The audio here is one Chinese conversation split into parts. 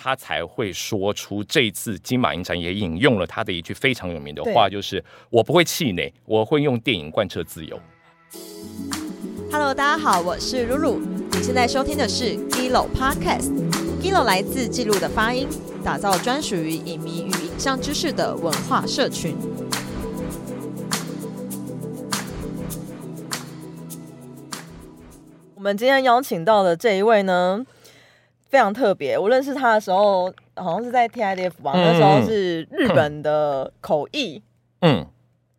他才会说出这次金马影展也引用了他的一句非常有名的话，就是我不会气馁，我会用电影贯彻自由。Hello，大家好，我是露露，你现在收听的是 Gilo Podcast。Gilo 来自记录的发音，打造专属于影迷与影像知识的文化社群。我们今天邀请到的这一位呢？非常特别，我认识他的时候，好像是在 TIDF 吧，那时候是日本的口译，嗯，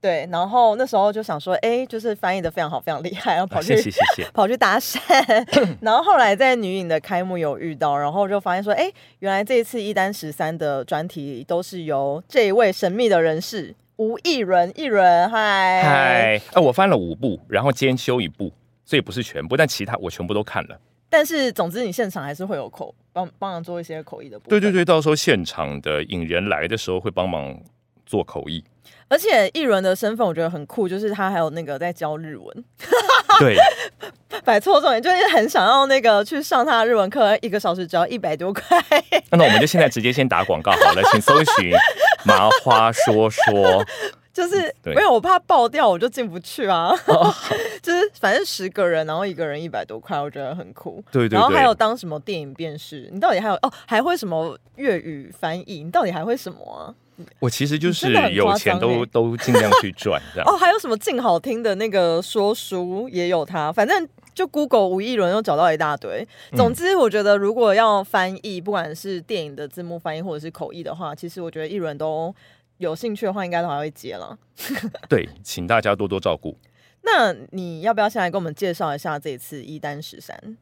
对，然后那时候就想说，哎，就是翻译的非常好，非常厉害，然后跑去谢谢谢谢，跑去搭讪，然后后来在女影的开幕有遇到，然后就发现说，哎，原来这一次一单十三的专题都是由这一位神秘的人士吴艺伦，艺伦，嗨。嗨，哎，我翻了五部，然后兼修一部，所以不是全部，但其他我全部都看了。但是，总之，你现场还是会有口帮帮忙做一些口译的。对对对，到时候现场的引人来的时候会帮忙做口译。而且，艺人的身份我觉得很酷，就是他还有那个在教日文。对，摆错重点，就是很想要那个去上他的日文课，一个小时只要一百多块。那我们就现在直接先打广告好了，请搜寻麻花说说。就是没有我怕爆掉，我就进不去啊。就是反正十个人，然后一个人一百多块，我觉得很酷。对对。然后还有当什么电影辨识，你到底还有哦，还会什么粤语翻译？你到底还会什么啊？我其实就是有钱都都尽量去赚这样。哦，还有什么静好听的那个说书也有他，反正就 Google 吴一伦又找到一大堆。总之，我觉得如果要翻译，不管是电影的字幕翻译或者是口译的话，其实我觉得一轮都。有兴趣的话，应该都还会接了。对，请大家多多照顾。那你要不要先来跟我们介绍一下这次一单十三？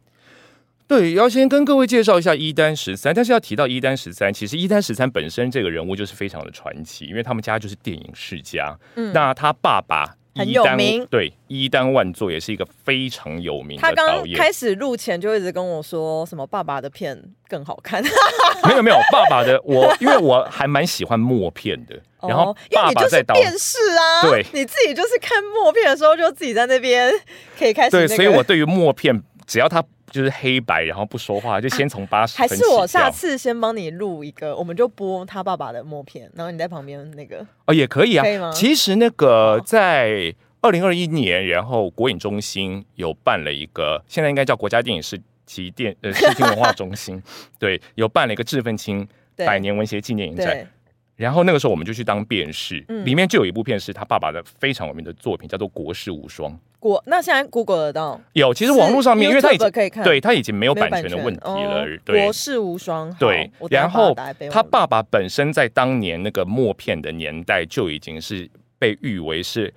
对，要先跟各位介绍一下一丹十三。但是要提到一丹十三，其实一丹十三本身这个人物就是非常的传奇，因为他们家就是电影世家。嗯，那他爸爸。很有名，对，一丹万作也是一个非常有名的导演。开始录前就一直跟我说什么爸爸的片更好看。没有没有，爸爸的我，因为我还蛮喜欢默片的。然后爸爸在导电视啊，对，你自己就是看默片的时候就自己在那边可以开始。对，所以我对于默片，只要他。就是黑白，然后不说话，就先从八十。还是我下次先帮你录一个，我们就播他爸爸的默片，然后你在旁边那个哦，也可以啊，可以吗？其实那个在二零二一年，然后国影中心有办了一个，现在应该叫国家电影视及电呃视听文化中心，对，有办了一个致奋青百年文学纪念影展。然后那个时候我们就去当辩士，里面就有一部片是他爸爸的非常有名的作品，叫做《国士无双》。国那现在 Google 得到有，其实网络上面，因为他已经可以看，对他已经没有版权的问题了。国士无双，对。然后他爸爸本身在当年那个默片的年代就已经是被誉为是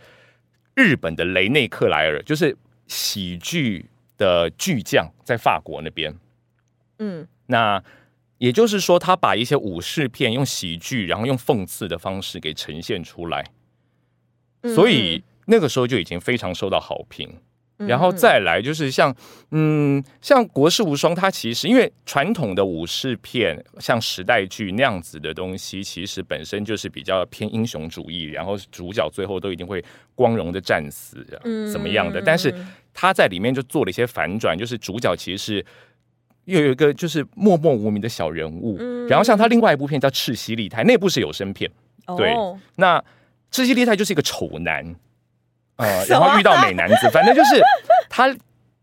日本的雷内克莱尔，就是喜剧的巨匠，在法国那边。嗯，那。也就是说，他把一些武士片用喜剧，然后用讽刺的方式给呈现出来，所以那个时候就已经非常受到好评。然后再来就是像，嗯，像《国士无双》，它其实因为传统的武士片，像时代剧那样子的东西，其实本身就是比较偏英雄主义，然后主角最后都一定会光荣的战死，怎么样的？但是他在里面就做了一些反转，就是主角其实是。又有一个就是默默无名的小人物，然后像他另外一部片叫《赤西利泰》，那部是有声片。对，那赤西利泰就是一个丑男，呃，然后遇到美男子，反正就是他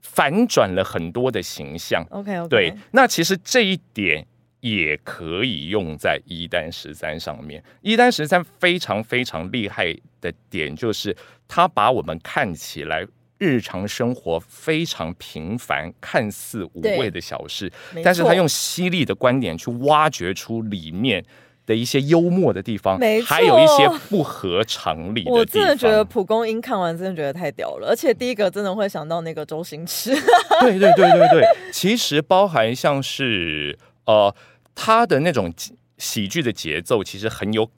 反转了很多的形象。OK，对，那其实这一点也可以用在一单十三上面。一单十三非常非常厉害的点就是，他把我们看起来。日常生活非常平凡、看似无味的小事，但是他用犀利的观点去挖掘出里面的一些幽默的地方，还有一些不合常理的地方。我真的觉得蒲公英看完真的觉得太屌了，而且第一个真的会想到那个周星驰。对对对对对，其实包含像是呃他的那种喜剧的节奏，其实很有。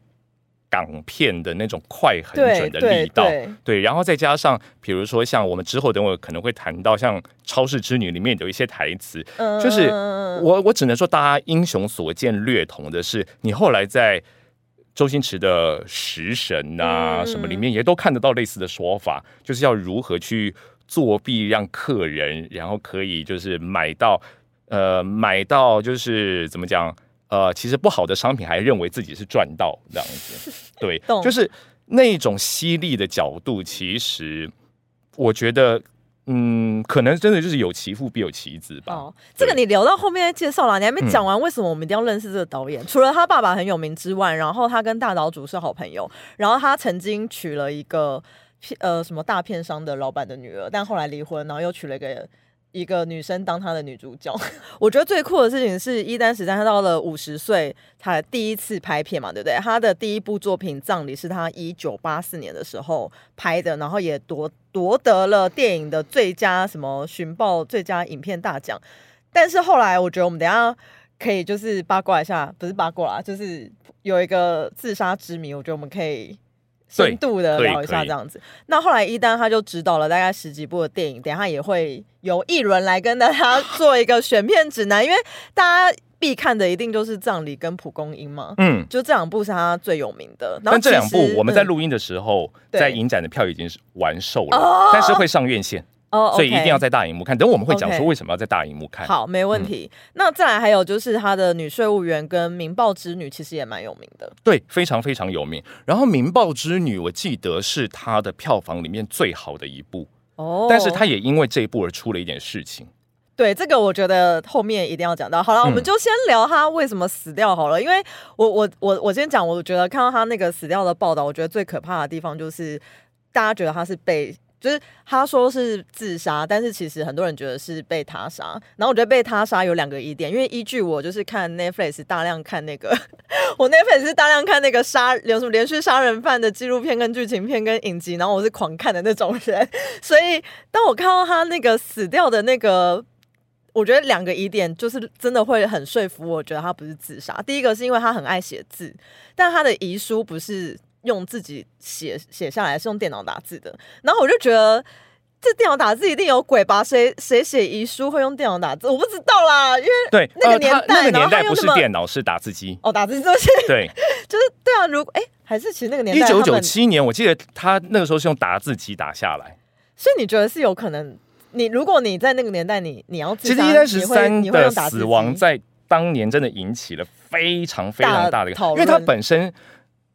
港片的那种快很准的力道，对，然后再加上，比如说像我们之后等会可能会谈到，像《超市之女》里面有一些台词，就是我我只能说，大家英雄所见略同的是，你后来在周星驰的《食神》啊什么里面也都看得到类似的说法，就是要如何去作弊，让客人然后可以就是买到呃买到就是怎么讲。呃，其实不好的商品还认为自己是赚到这样子，对，就是那种犀利的角度，其实我觉得。嗯，可能真的就是有其父必有其子吧。哦，这个你聊到后面介绍了，你还没讲完，为什么我们一定要认识这个导演？除了他爸爸很有名之外，然后他跟大岛主是好朋友，然后他曾经娶了一个呃什么大片商的老板的女儿，但后来离婚，然后又娶了一个。一个女生当她的女主角，我觉得最酷的事情是一丹十三他到了五十岁，他第一次拍片嘛，对不对？他的第一部作品《葬礼》是他一九八四年的时候拍的，然后也夺夺得了电影的最佳什么寻报最佳影片大奖。但是后来，我觉得我们等下可以就是八卦一下，不是八卦啦，就是有一个自杀之谜，我觉得我们可以。深度的聊一下这样子，那后来一丹他就指导了大概十几部的电影，等下也会由一轮来跟大家 做一个选片指南，因为大家必看的一定就是《葬礼》跟《蒲公英》嘛，嗯，就这两部是他最有名的。但这两部我们在录音的时候，在影展的票已经是完售了，但是会上院线。哦，所以一定要在大荧幕看。等我们会讲说为什么要在大荧幕看。好，没问题。那再来还有就是他的《女税务员》跟《民报之女》其实也蛮有名的。对，非常非常有名。然后《民报之女》我记得是他的票房里面最好的一部。哦。但是他也因为这一部而出了一点事情。对，这个我觉得后面一定要讲到。好了，我们就先聊他为什么死掉好了。因为我我我我先讲，我觉得看到他那个死掉的报道，我觉得最可怕的地方就是大家觉得他是被。就是他说是自杀，但是其实很多人觉得是被他杀。然后我觉得被他杀有两个疑点，因为依据我就是看 Netflix 大量看那个，我 Netflix 是大量看那个杀有什么连续杀人犯的纪录片跟剧情片跟影集，然后我是狂看的那种人。所以当我看到他那个死掉的那个，我觉得两个疑点就是真的会很说服我觉得他不是自杀。第一个是因为他很爱写字，但他的遗书不是。用自己写写下来是用电脑打字的，然后我就觉得这电脑打字一定有鬼吧？谁谁写遗书会用电脑打字？我不知道啦，因为对那个年代，那个年代不是电脑是打字机哦，打字机 就是对，就是对啊。如果哎，还是其实那个年代，一九九七年，我记得他那个时候是用打字机打下来，所以你觉得是有可能？你如果你在那个年代，你你要其实一三十三的死亡在当年真的引起了非常非常大的讨论，因为他本身。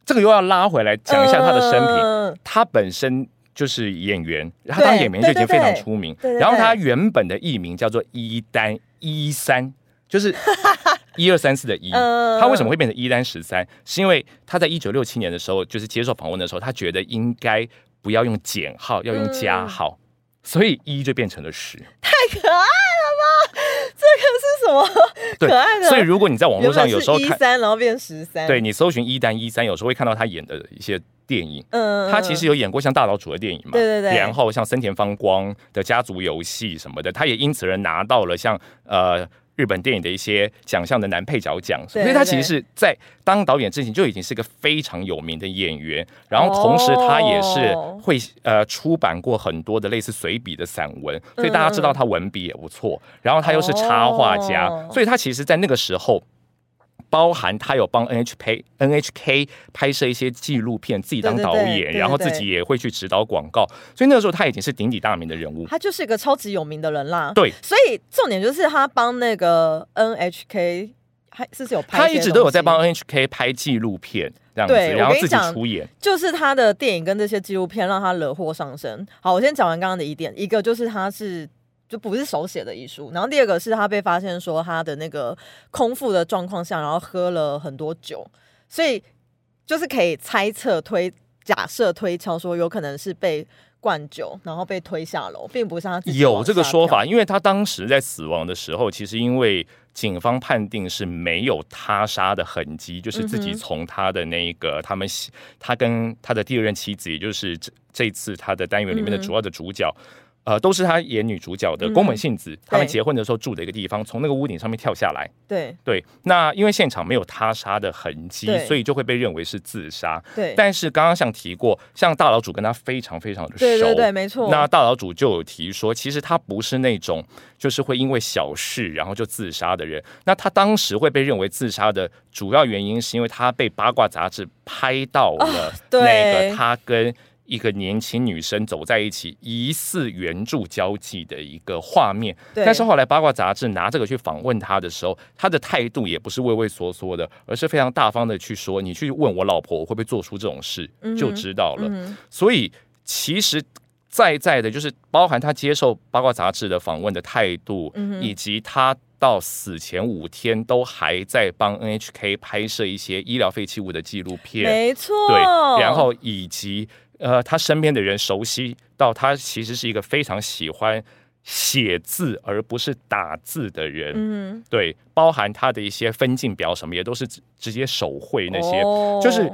这个又要拉回来讲一下他的生平。他本身就是演员，他当演员就已经非常出名。然后他原本的艺名叫做一丹一三，就是 一二三四的一。他为什么会变成一丹十三？是因为他在一九六七年的时候，就是接受访问的时候，他觉得应该不要用减号，要用加号，所以一就变成了十。太可爱了吧！这个是什么可爱的？所以如果你在网络上有时候看然后变十三，对你搜寻一单一三，有时候会看到他演的一些电影。嗯，他其实有演过像大岛主的电影嘛？对对对。然后像森田芳光的家族游戏什么的，他也因此而拿到了像呃。日本电影的一些奖项的男配角奖，所以他其实是在当导演之前就已经是个非常有名的演员，然后同时他也是会呃出版过很多的类似随笔的散文，所以大家知道他文笔也不错，然后他又是插画家，所以他其实在那个时候。包含他有帮 NHK NHK 拍摄一些纪录片，自己当导演，然后自己也会去指导广告，所以那个时候他已经是鼎鼎大名的人物。他就是一个超级有名的人啦。对，所以重点就是他帮那个 NHK 还是有拍，他一直都有在帮 NHK 拍纪录片这样子，然后自己出演。就是他的电影跟这些纪录片让他惹祸上身。好，我先讲完刚刚的疑点，一个就是他是。就不是手写的遗书，然后第二个是他被发现说他的那个空腹的状况下，然后喝了很多酒，所以就是可以猜测推假设推敲说有可能是被灌酒，然后被推下楼，并不是他有这个说法，因为他当时在死亡的时候，其实因为警方判定是没有他杀的痕迹，就是自己从他的那个他们他跟他的第二任妻子，也就是这这次他的单元里面的主要的主角。呃，都是他演女主角的宫本信子，他们结婚的时候住的一个地方，从那个屋顶上面跳下来。对对，那因为现场没有他杀的痕迹，所以就会被认为是自杀。对，但是刚刚像提过，像大老主跟他非常非常的熟，对对对，没错。那大老主就有提说，其实他不是那种就是会因为小事然后就自杀的人。那他当时会被认为自杀的主要原因，是因为他被八卦杂志拍到了那个他跟。一个年轻女生走在一起，疑似援助交际的一个画面。但是后来八卦杂志拿这个去访问他的时候，他的态度也不是畏畏缩缩的，而是非常大方的去说：“你去问我老婆，我会不会做出这种事，就知道了。”所以其实在在的，就是包含他接受八卦杂志的访问的态度，以及他到死前五天都还在帮 NHK 拍摄一些医疗废弃物的纪录片。没错，对，然后以及。呃，他身边的人熟悉到他其实是一个非常喜欢写字而不是打字的人。嗯，对，包含他的一些分镜表什么也都是直接手绘那些。就是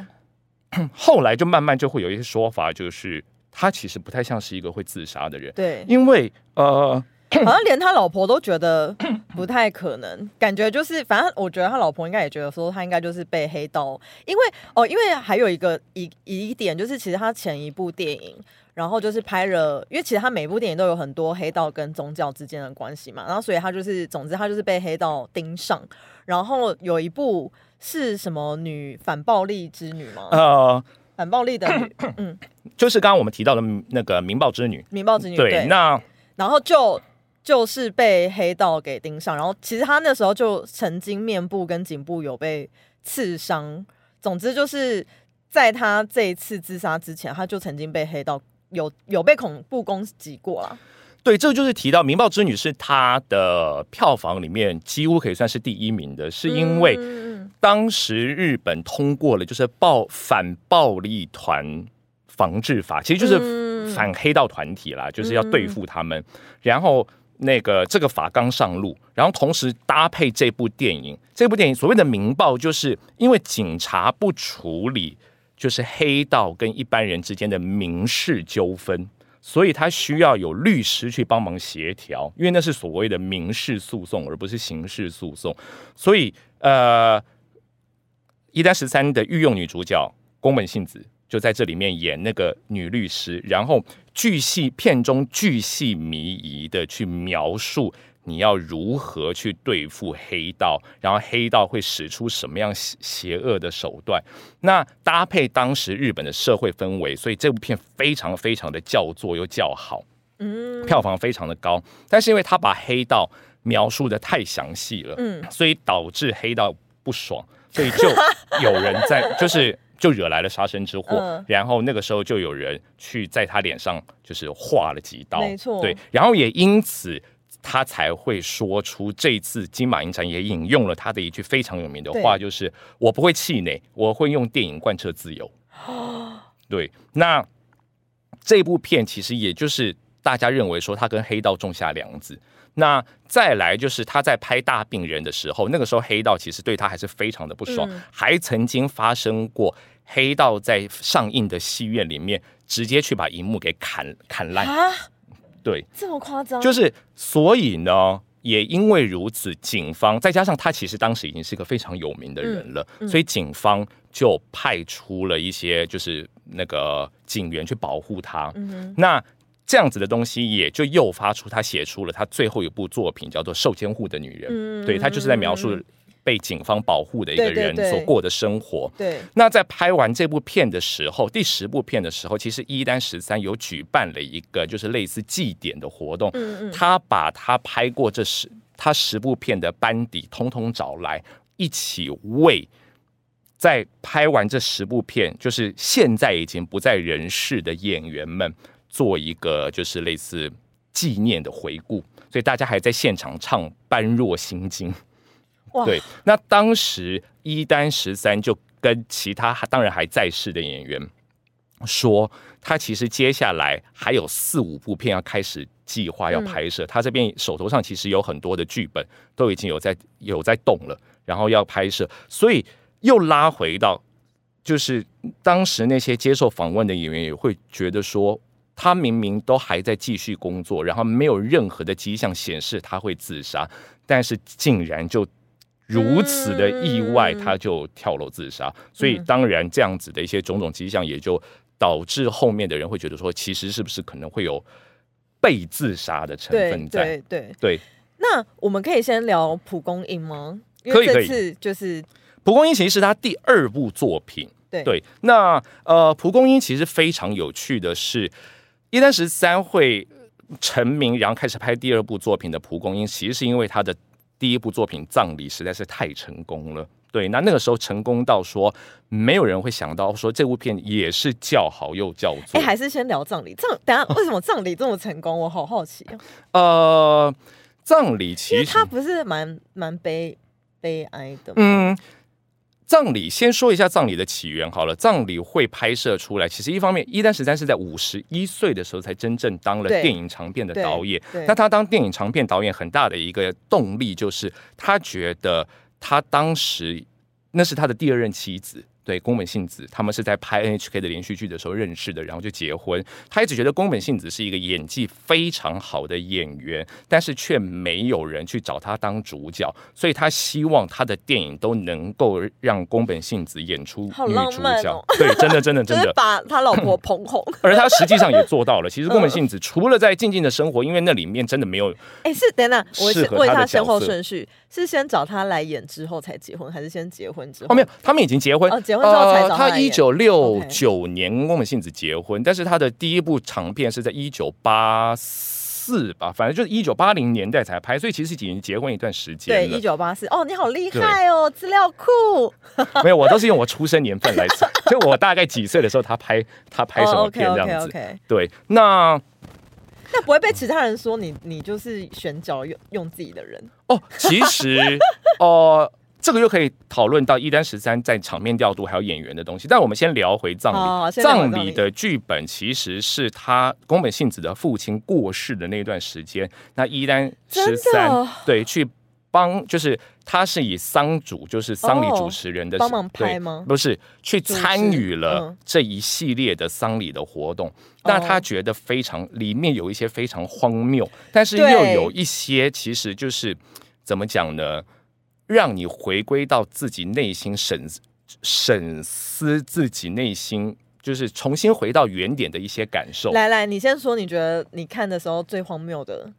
后来就慢慢就会有一些说法，就是他其实不太像是一个会自杀的人。对，因为呃。好像连他老婆都觉得不太可能，感觉就是，反正我觉得他老婆应该也觉得说他应该就是被黑道，因为哦，因为还有一个一一点就是，其实他前一部电影，然后就是拍了，因为其实他每部电影都有很多黑道跟宗教之间的关系嘛，然后所以他就是，总之他就是被黑道盯上，然后有一部是什么女反暴力之女吗？呃，反暴力的女，嗯，就是刚刚我们提到的那个《民暴之女》，《民暴之女》对，那然后就。就是被黑道给盯上，然后其实他那时候就曾经面部跟颈部有被刺伤。总之就是在他这一次自杀之前，他就曾经被黑道有有被恐怖攻击过了。对，这就是提到《民报之女》是他的票房里面几乎可以算是第一名的，是因为当时日本通过了就是暴反暴力团防治法，其实就是反黑道团体啦，就是要对付他们，然后。那个这个法刚上路，然后同时搭配这部电影，这部电影所谓的《民报》，就是因为警察不处理就是黑道跟一般人之间的民事纠纷，所以他需要有律师去帮忙协调，因为那是所谓的民事诉讼，而不是刑事诉讼。所以，呃，一单十三的御用女主角宫本信子。就在这里面演那个女律师，然后巨细片中巨细靡遗的去描述你要如何去对付黑道，然后黑道会使出什么样邪恶的手段。那搭配当时日本的社会氛围，所以这部片非常非常的叫座又叫好，嗯，票房非常的高。但是因为他把黑道描述的太详细了，嗯，所以导致黑道不爽，所以就有人在就是。就惹来了杀身之祸，然后那个时候就有人去在他脸上就是划了几刀，没错，对，然后也因此他才会说出这次金马影展也引用了他的一句非常有名的话，就是我不会气馁，我会用电影贯彻自由。对，那这部片其实也就是大家认为说他跟黑道种下梁子。那再来就是他在拍大病人的时候，那个时候黑道其实对他还是非常的不爽，还曾经发生过黑道在上映的戏院里面直接去把荧幕给砍砍烂啊！对，这么夸张？就是所以呢，也因为如此，警方再加上他其实当时已经是一个非常有名的人了，所以警方就派出了一些就是那个警员去保护他。那这样子的东西也就诱发出他写出了他最后一部作品，叫做《受监护的女人》。嗯，对他就是在描述被警方保护的一个人所过的生活。对，那在拍完这部片的时候，第十部片的时候，其实一丹十三有举办了一个就是类似祭典的活动。嗯嗯，他把他拍过这十他十部片的班底通通找来，一起为在拍完这十部片，就是现在已经不在人世的演员们。做一个就是类似纪念的回顾，所以大家还在现场唱《般若心经》。对，那当时一丹十三就跟其他当然还在世的演员说，他其实接下来还有四五部片要开始计划要拍摄，他这边手头上其实有很多的剧本都已经有在有在动了，然后要拍摄，所以又拉回到就是当时那些接受访问的演员也会觉得说。他明明都还在继续工作，然后没有任何的迹象显示他会自杀，但是竟然就如此的意外，他就跳楼自杀。所以当然这样子的一些种种迹象，也就导致后面的人会觉得说，其实是不是可能会有被自杀的成分在？对对对。那我们可以先聊蒲公英吗？可以可以，就是蒲公英其实是他第二部作品。对对，那呃，蒲公英其实非常有趣的是，一三十三会成名，然后开始拍第二部作品的蒲公英，其实是因为他的第一部作品《葬礼》实在是太成功了。对，那那个时候成功到说，没有人会想到说这部片也是叫好又叫座。哎，还是先聊葬礼。葬，等下为什么葬礼这么成功？我好好奇啊。呃，葬礼其实他不是蛮蛮悲悲哀的。嗯，葬礼先说一下葬礼的起源好了。葬礼会拍摄出来，其实一方面，一丹十三是在五十一岁的时候才真正当了电影长片的导演。那他当电影长片导演很大的一个动力就是他觉得。他当时那是他的第二任妻子。对宫本信子，他们是在拍 NHK 的连续剧的时候认识的，然后就结婚。他一直觉得宫本信子是一个演技非常好的演员，但是却没有人去找他当主角，所以他希望他的电影都能够让宫本信子演出女主角。对，真的，真的，真的把他老婆捧红。而他实际上也做到了。其实宫本信子除了在静静的生活，因为那里面真的没有，哎，是等等，我是问他先后顺序，是先找他来演之后才结婚，还是先结婚之后？哦，没有，他们已经结婚。哦，结婚。呃，他一九六九年跟宫本信子结婚，但是他的第一部长片是在一九八四吧，反正就是一九八零年代才拍，所以其实已经结婚一段时间了。对，一九八四。哦，你好厉害哦，资料库。没有，我都是用我出生年份来算，就我大概几岁的时候他拍他拍什么片这样子。对，那那不会被其他人说你你就是选角用用自己的人哦？其实哦。这个又可以讨论到一丹十三在场面调度还有演员的东西，但我们先聊回葬礼。葬礼的剧本其实是他宫本信子的父亲过世的那段时间，那一丹十三对去帮，就是他是以丧主，就是丧礼主持人的帮忙拍吗？不是，去参与了这一系列的丧礼的活动。那他觉得非常里面有一些非常荒谬，但是又有一些其实就是怎么讲呢？让你回归到自己内心审审思自己内心，就是重新回到原点的一些感受。来来，你先说，你觉得你看的时候最荒谬的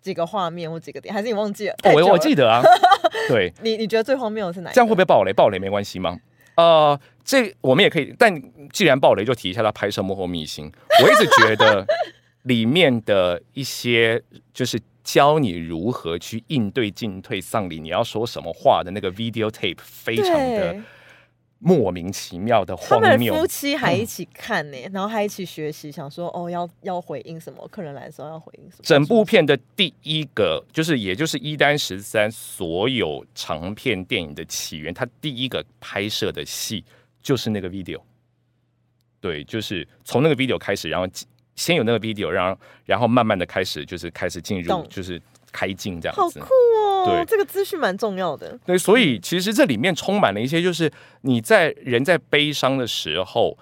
几个画面或几个点，还是你忘记了？我我记得啊，对，你你觉得最荒谬的是哪？这样会不会爆雷？爆雷没关系吗？呃，这我们也可以，但既然爆雷，就提一下他拍摄幕后秘辛。我一直觉得里面的一些就是。教你如何去应对进退丧礼，你要说什么话的那个 video tape 非常的莫名其妙的荒谬。夫妻还一起看呢，然后还一起学习，想说哦要要回应什么，客人来的时候要回应什么。整部片的第一个就是，也就是一单十三所有长片电影的起源，他第一个拍摄的戏就是那个 video。对，就是从那个 video 开始，然后。先有那个 video，然后然后慢慢的开始就是开始进入就是开镜这样子，好酷哦！对，这个资讯蛮重要的。对，所以其实这里面充满了一些，就是你在人在悲伤的时候，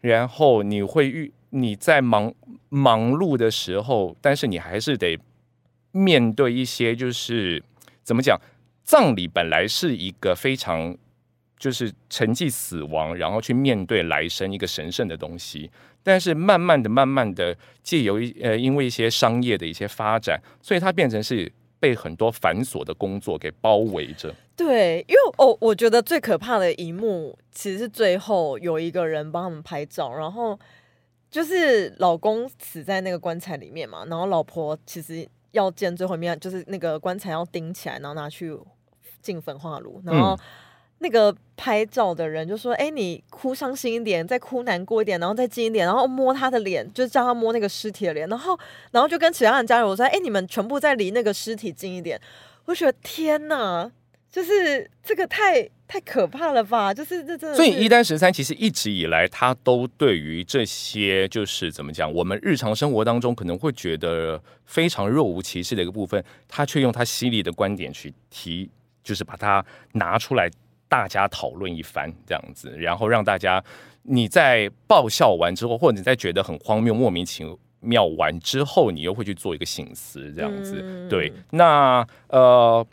然后你会遇你在忙忙碌的时候，但是你还是得面对一些，就是怎么讲，葬礼本来是一个非常就是沉寂死亡，然后去面对来生一个神圣的东西。但是慢慢的、慢慢的，借由一呃，因为一些商业的一些发展，所以它变成是被很多繁琐的工作给包围着。对，因为哦，我觉得最可怕的一幕，其实是最后有一个人帮他们拍照，然后就是老公死在那个棺材里面嘛，然后老婆其实要见最后一面，就是那个棺材要钉起来，然后拿去进焚化炉，然后。那个拍照的人就说：“哎，你哭伤心一点，再哭难过一点，然后再近一点，然后摸他的脸，就叫他摸那个尸体的脸，然后，然后就跟其他人交流说：‘哎，你们全部再离那个尸体近一点。’我觉得天哪，就是这个太太可怕了吧？就是这这……所以一单十三其实一直以来，他都对于这些就是怎么讲，我们日常生活当中可能会觉得非常若无其事的一个部分，他却用他犀利的观点去提，就是把它拿出来。”大家讨论一番这样子，然后让大家你在爆笑完之后，或者你在觉得很荒谬、莫名其妙完之后，你又会去做一个醒思这样子。对，那呃，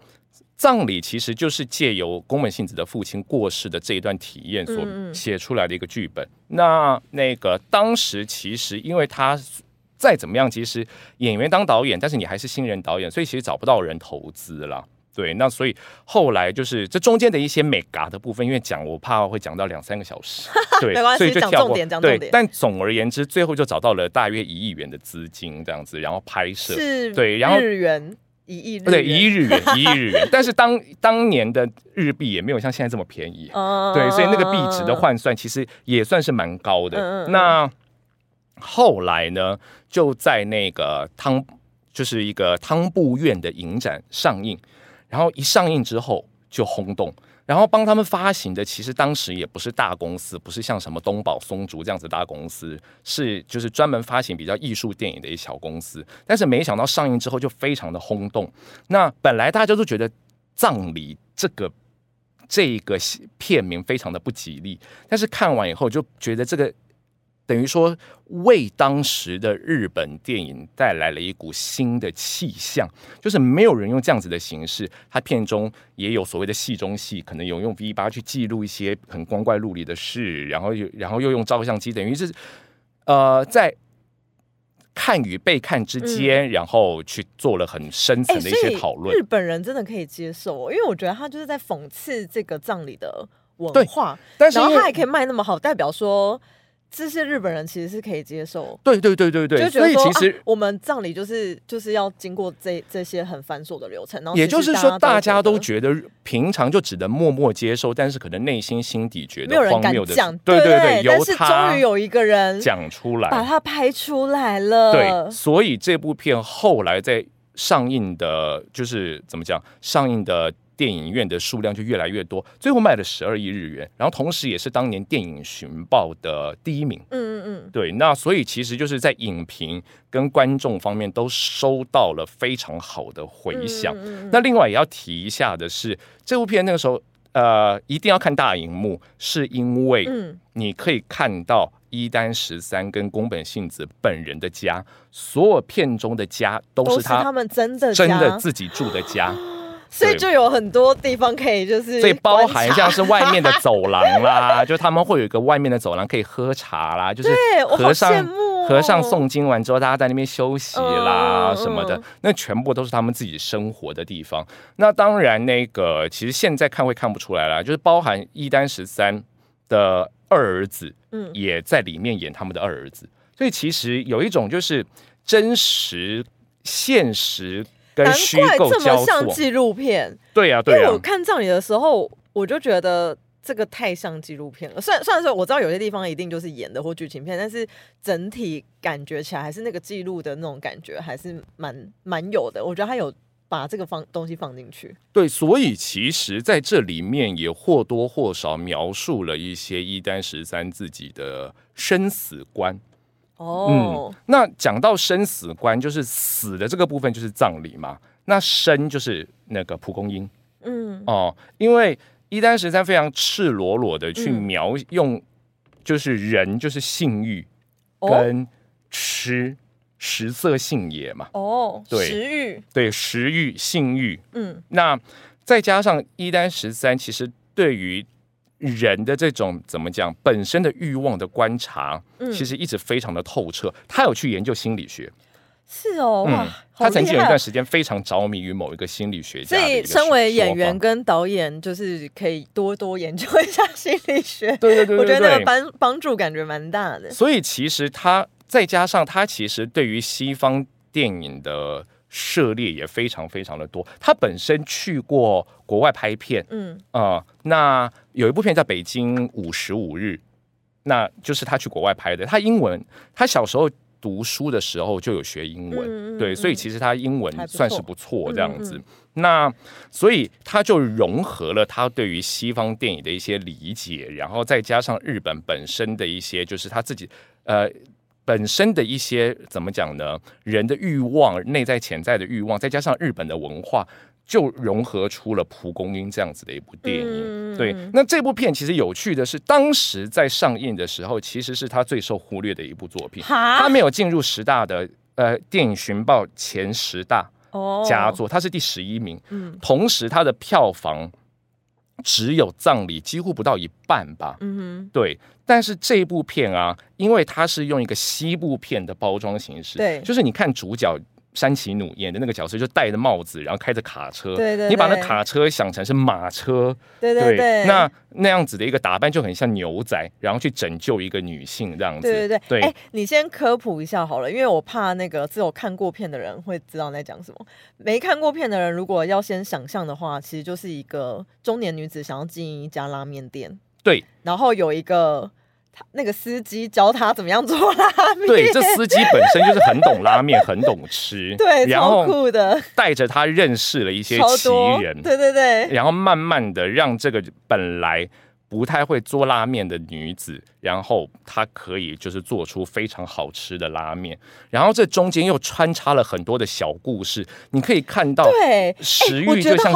葬礼其实就是借由宫本信子的父亲过世的这一段体验所写出来的一个剧本。那那个当时其实因为他再怎么样，其实演员当导演，但是你还是新人导演，所以其实找不到人投资了。对，那所以后来就是这中间的一些美嘎的部分，因为讲我怕会讲到两三个小时，对，所以就讲重点，讲重点。但总而言之，最后就找到了大约一亿元的资金这样子，然后拍摄是，对，然后日元一亿，对，一亿日元，一亿日元。但是当当年的日币也没有像现在这么便宜，对，所以那个币值的换算其实也算是蛮高的。那后来呢，就在那个汤。就是一个汤布院的影展上映，然后一上映之后就轰动，然后帮他们发行的其实当时也不是大公司，不是像什么东宝松竹这样子大公司，是就是专门发行比较艺术电影的一小公司，但是没想到上映之后就非常的轰动。那本来大家都觉得葬礼这个这个片名非常的不吉利，但是看完以后就觉得这个。等于说，为当时的日本电影带来了一股新的气象，就是没有人用这样子的形式。它片中也有所谓的戏中戏，可能有用 V 八去记录一些很光怪陆离的事，然后又然后又用照相机，等于是呃在看与被看之间，然后去做了很深层的一些讨论。日本人真的可以接受，因为我觉得他就是在讽刺这个葬礼的文化，但是然后他还可以卖那么好，代表说。这些日本人其实是可以接受，对对对对对，所以其实我们葬礼就是就是要经过这这些很繁琐的流程，然后也就是说大家都觉得平常就只能默默接受，但是可能内心心底觉得荒谬的，对对对，但是终于有一个人讲出来，把它拍出来了，对，所以这部片后来在上映的，就是怎么讲，上映的。电影院的数量就越来越多，最后卖了十二亿日元，然后同时也是当年电影寻报的第一名。嗯嗯嗯，对，那所以其实就是在影评跟观众方面都收到了非常好的回响。那另外也要提一下的是，这部片那个时候呃一定要看大荧幕，是因为你可以看到一丹十三跟宫本信子本人的家，所有片中的家都是他他们真的真的自己住的家。所以就有很多地方可以，就是所以包含像是外面的走廊啦，就他们会有一个外面的走廊可以喝茶啦，就是和尚和尚诵经完之后，大家在那边休息啦什么的，那全部都是他们自己生活的地方。那当然，那个其实现在看会看不出来啦，就是包含一丹十三的二儿子，嗯，也在里面演他们的二儿子，所以其实有一种就是真实现实。难怪这么像纪录片，对呀，对呀。因为我看葬礼的时候，我就觉得这个太像纪录片了。虽然虽然说我知道有些地方一定就是演的或剧情片，但是整体感觉起来还是那个记录的那种感觉，还是蛮蛮有的。我觉得他有把这个放东西放进去。对，所以其实在这里面也或多或少描述了一些一丹十三自己的生死观。哦，那讲到生死观，就是死的这个部分就是葬礼嘛。那生就是那个蒲公英，嗯，哦，因为一丹十三非常赤裸裸的去描用，就是人就是性欲跟吃食色性也嘛。哦，对，食欲，对，食欲性欲，嗯，那再加上一丹十三，其实对于。人的这种怎么讲，本身的欲望的观察，其实一直非常的透彻。他有去研究心理学，是哦，哇，他曾经有一段时间非常着迷于某一个心理学家。所以，身为演员跟导演，就是可以多多研究一下心理学。对对对，我觉得帮帮助感觉蛮大的。所以，其实他再加上他其实对于西方电影的。涉猎也非常非常的多。他本身去过国外拍片，嗯啊，那有一部片在北京五十五日，那就是他去国外拍的。他英文，他小时候读书的时候就有学英文，对，所以其实他英文算是不错这样子。那所以他就融合了他对于西方电影的一些理解，然后再加上日本本身的一些，就是他自己呃。本身的一些怎么讲呢？人的欲望、内在潜在的欲望，再加上日本的文化，就融合出了《蒲公英》这样子的一部电影。对，那这部片其实有趣的是，当时在上映的时候，其实是他最受忽略的一部作品。他没有进入十大的呃电影寻报前十大佳作，他是第十一名。嗯，同时他的票房。只有葬礼几乎不到一半吧，嗯哼，对。但是这部片啊，因为它是用一个西部片的包装形式，对，就是你看主角山崎努演的那个角色，就戴着帽子，然后开着卡车。对对，你把那卡车想成是马车。对对对。那那样子的一个打扮就很像牛仔，然后去拯救一个女性这样子。对对对。哎，你先科普一下好了，因为我怕那个只有看过片的人会知道在讲什么，没看过片的人如果要先想象的话，其实就是一个中年女子想要经营一家拉面店。对。然后有一个。那个司机教他怎么样做拉面。对，这司机本身就是很懂拉面，很懂吃。对，然后酷的，带着他认识了一些奇人。对对对。然后慢慢的让这个本来。不太会做拉面的女子，然后她可以就是做出非常好吃的拉面，然后这中间又穿插了很多的小故事，你可以看到，对，食欲就像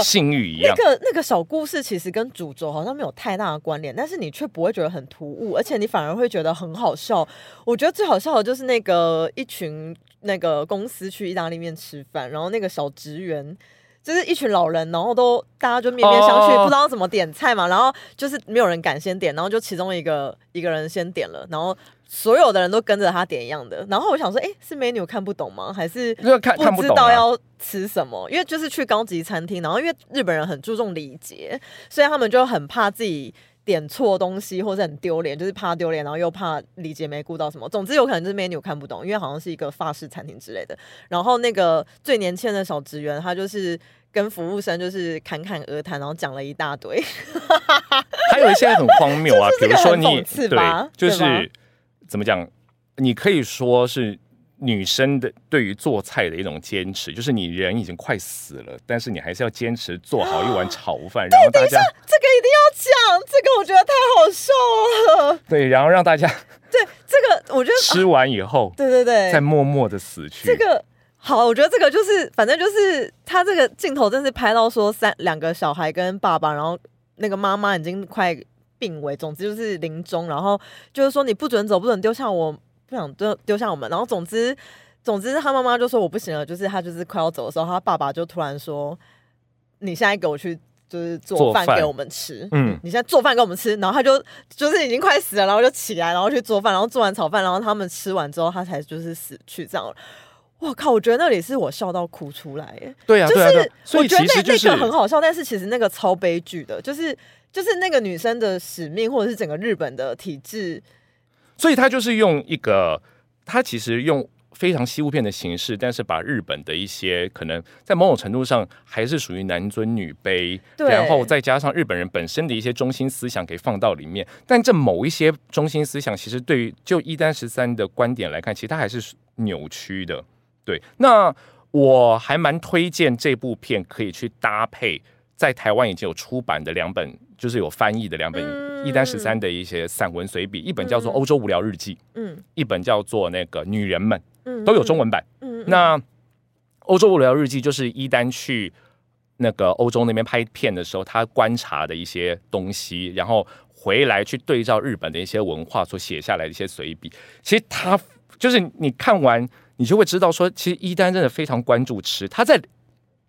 性欲一样。那个那个小故事其实跟主轴好像没有太大的关联，但是你却不会觉得很突兀，而且你反而会觉得很好笑。我觉得最好笑的就是那个一群那个公司去意大利面吃饭，然后那个小职员。就是一群老人，然后都大家就面面相觑，不知道怎么点菜嘛。然后就是没有人敢先点，然后就其中一个一个人先点了，然后所有的人都跟着他点一样的。然后我想说，哎，是 menu 看不懂吗？还是不知道要吃什么？因为就是去高级餐厅，然后因为日本人很注重礼节，所以他们就很怕自己。点错东西或者很丢脸，就是怕丢脸，然后又怕理解没顾到什么。总之有可能就是 menu 看不懂，因为好像是一个法式餐厅之类的。然后那个最年轻的小职员，他就是跟服务生就是侃侃而谈，然后讲了一大堆。还有一些很荒谬啊，比如说你对，就是怎么讲，你可以说是。女生的对于做菜的一种坚持，就是你人已经快死了，但是你还是要坚持做好一碗炒饭，然后大家这个一定要讲，这个我觉得太好笑了。对，然后让大家 对这个，我觉得 吃完以后，对对对，再默默的死去。这个好，我觉得这个就是，反正就是他这个镜头真是拍到说三两个小孩跟爸爸，然后那个妈妈已经快病危，总之就是临终，然后就是说你不准走，不准丢下我。不想丢丢下我们，然后总之，总之他妈妈就说我不行了，就是他就是快要走的时候，他爸爸就突然说：“你现在给我去，就是做饭给我们吃。嗯，你现在做饭给我们吃。”然后他就就是已经快死了，然后就起来，然后去做饭，然后做完炒饭，然后他们吃完之后，他才就是死去这样。我靠，我觉得那里是我笑到哭出来耶。对啊，就是我觉得那那个很好笑，但是其实那个超悲剧的，就是就是那个女生的使命，或者是整个日本的体制。所以他就是用一个，他其实用非常西部片的形式，但是把日本的一些可能在某种程度上还是属于男尊女卑，然后再加上日本人本身的一些中心思想给放到里面。但这某一些中心思想，其实对于就一丹十三的观点来看，其实它还是扭曲的。对，那我还蛮推荐这部片可以去搭配。在台湾已经有出版的两本，就是有翻译的两本一丹十三的一些散文随笔，一本叫做《欧洲无聊日记》，嗯，一本叫做那个《女人们》，嗯，都有中文版。嗯，那《欧洲无聊日记》就是一丹去那个欧洲那边拍片的时候，他观察的一些东西，然后回来去对照日本的一些文化所写下来的一些随笔。其实他就是你看完，你就会知道说，其实一丹真的非常关注吃，他在。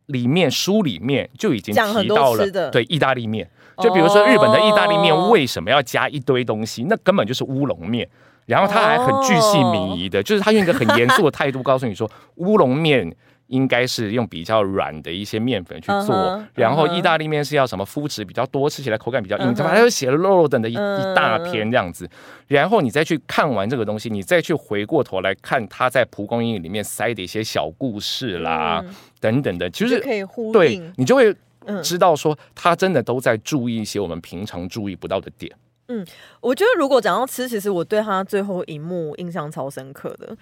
里面书里面就已经提到了，对意大利面，就比如说日本的意大利面为什么要加一堆东西，那根本就是乌龙面。然后他还很巨细靡遗的，就是他用一个很严肃的态度告诉你说，乌龙面。应该是用比较软的一些面粉去做，然后意大利面是要什么麸质比较多，吃起来口感比较硬，反正就写了肉肉等的一一大篇这样子。然后你再去看完这个东西，你再去回过头来看他在蒲公英里面塞的一些小故事啦，等等的，其实可以呼对你就会知道说他真的都在注意一些我们平常注意不到的点。嗯，我觉得如果讲到吃，其实我对他最后一幕印象超深刻的。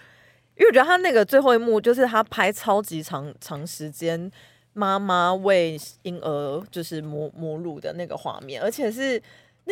因为我觉得他那个最后一幕就是他拍超级长长时间，妈妈为婴儿就是母母乳的那个画面，而且是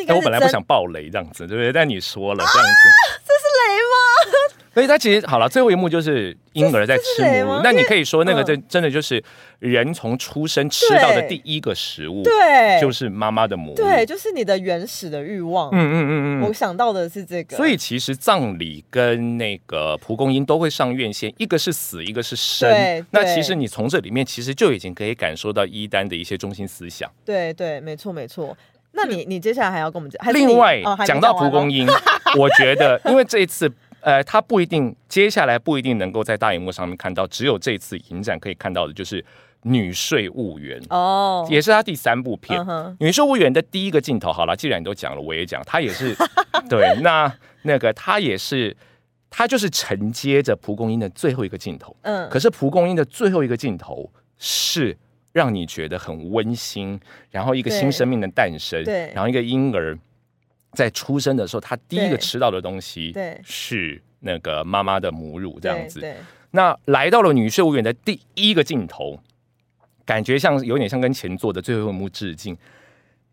那个我本来不想爆雷这样子，对不对？但你说了这样子，这是雷吗？所以他其实好了，最后一幕就是婴儿在吃母乳。那你可以说那个真真的就是人从出生吃到的第一个食物，对，就是妈妈的母乳，对，就是你的原始的欲望。嗯嗯嗯嗯，我想到的是这个。所以其实葬礼跟那个蒲公英都会上院线，一个是死，一个是生。那其实你从这里面其实就已经可以感受到一丹的一些中心思想。对对，没错没错。那你你接下来还要跟我们讲？另外讲到蒲公英，我觉得因为这一次。呃，他不一定接下来不一定能够在大荧幕上面看到，只有这次影展可以看到的就是《女税务员》哦，也是他第三部片《女税务员》的第一个镜头。好了，既然你都讲了，我也讲，他也是 对，那那个他也是。他就是承接着蒲公英的最后一个镜头，嗯，可是蒲公英的最后一个镜头是让你觉得很温馨，然后一个新生命的诞生，对，然后一个婴儿在出生的时候，他第一个吃到的东西，对，是那个妈妈的母乳这样子。那来到了女税务员的第一个镜头，感觉像有点像跟前作的最后一幕致敬，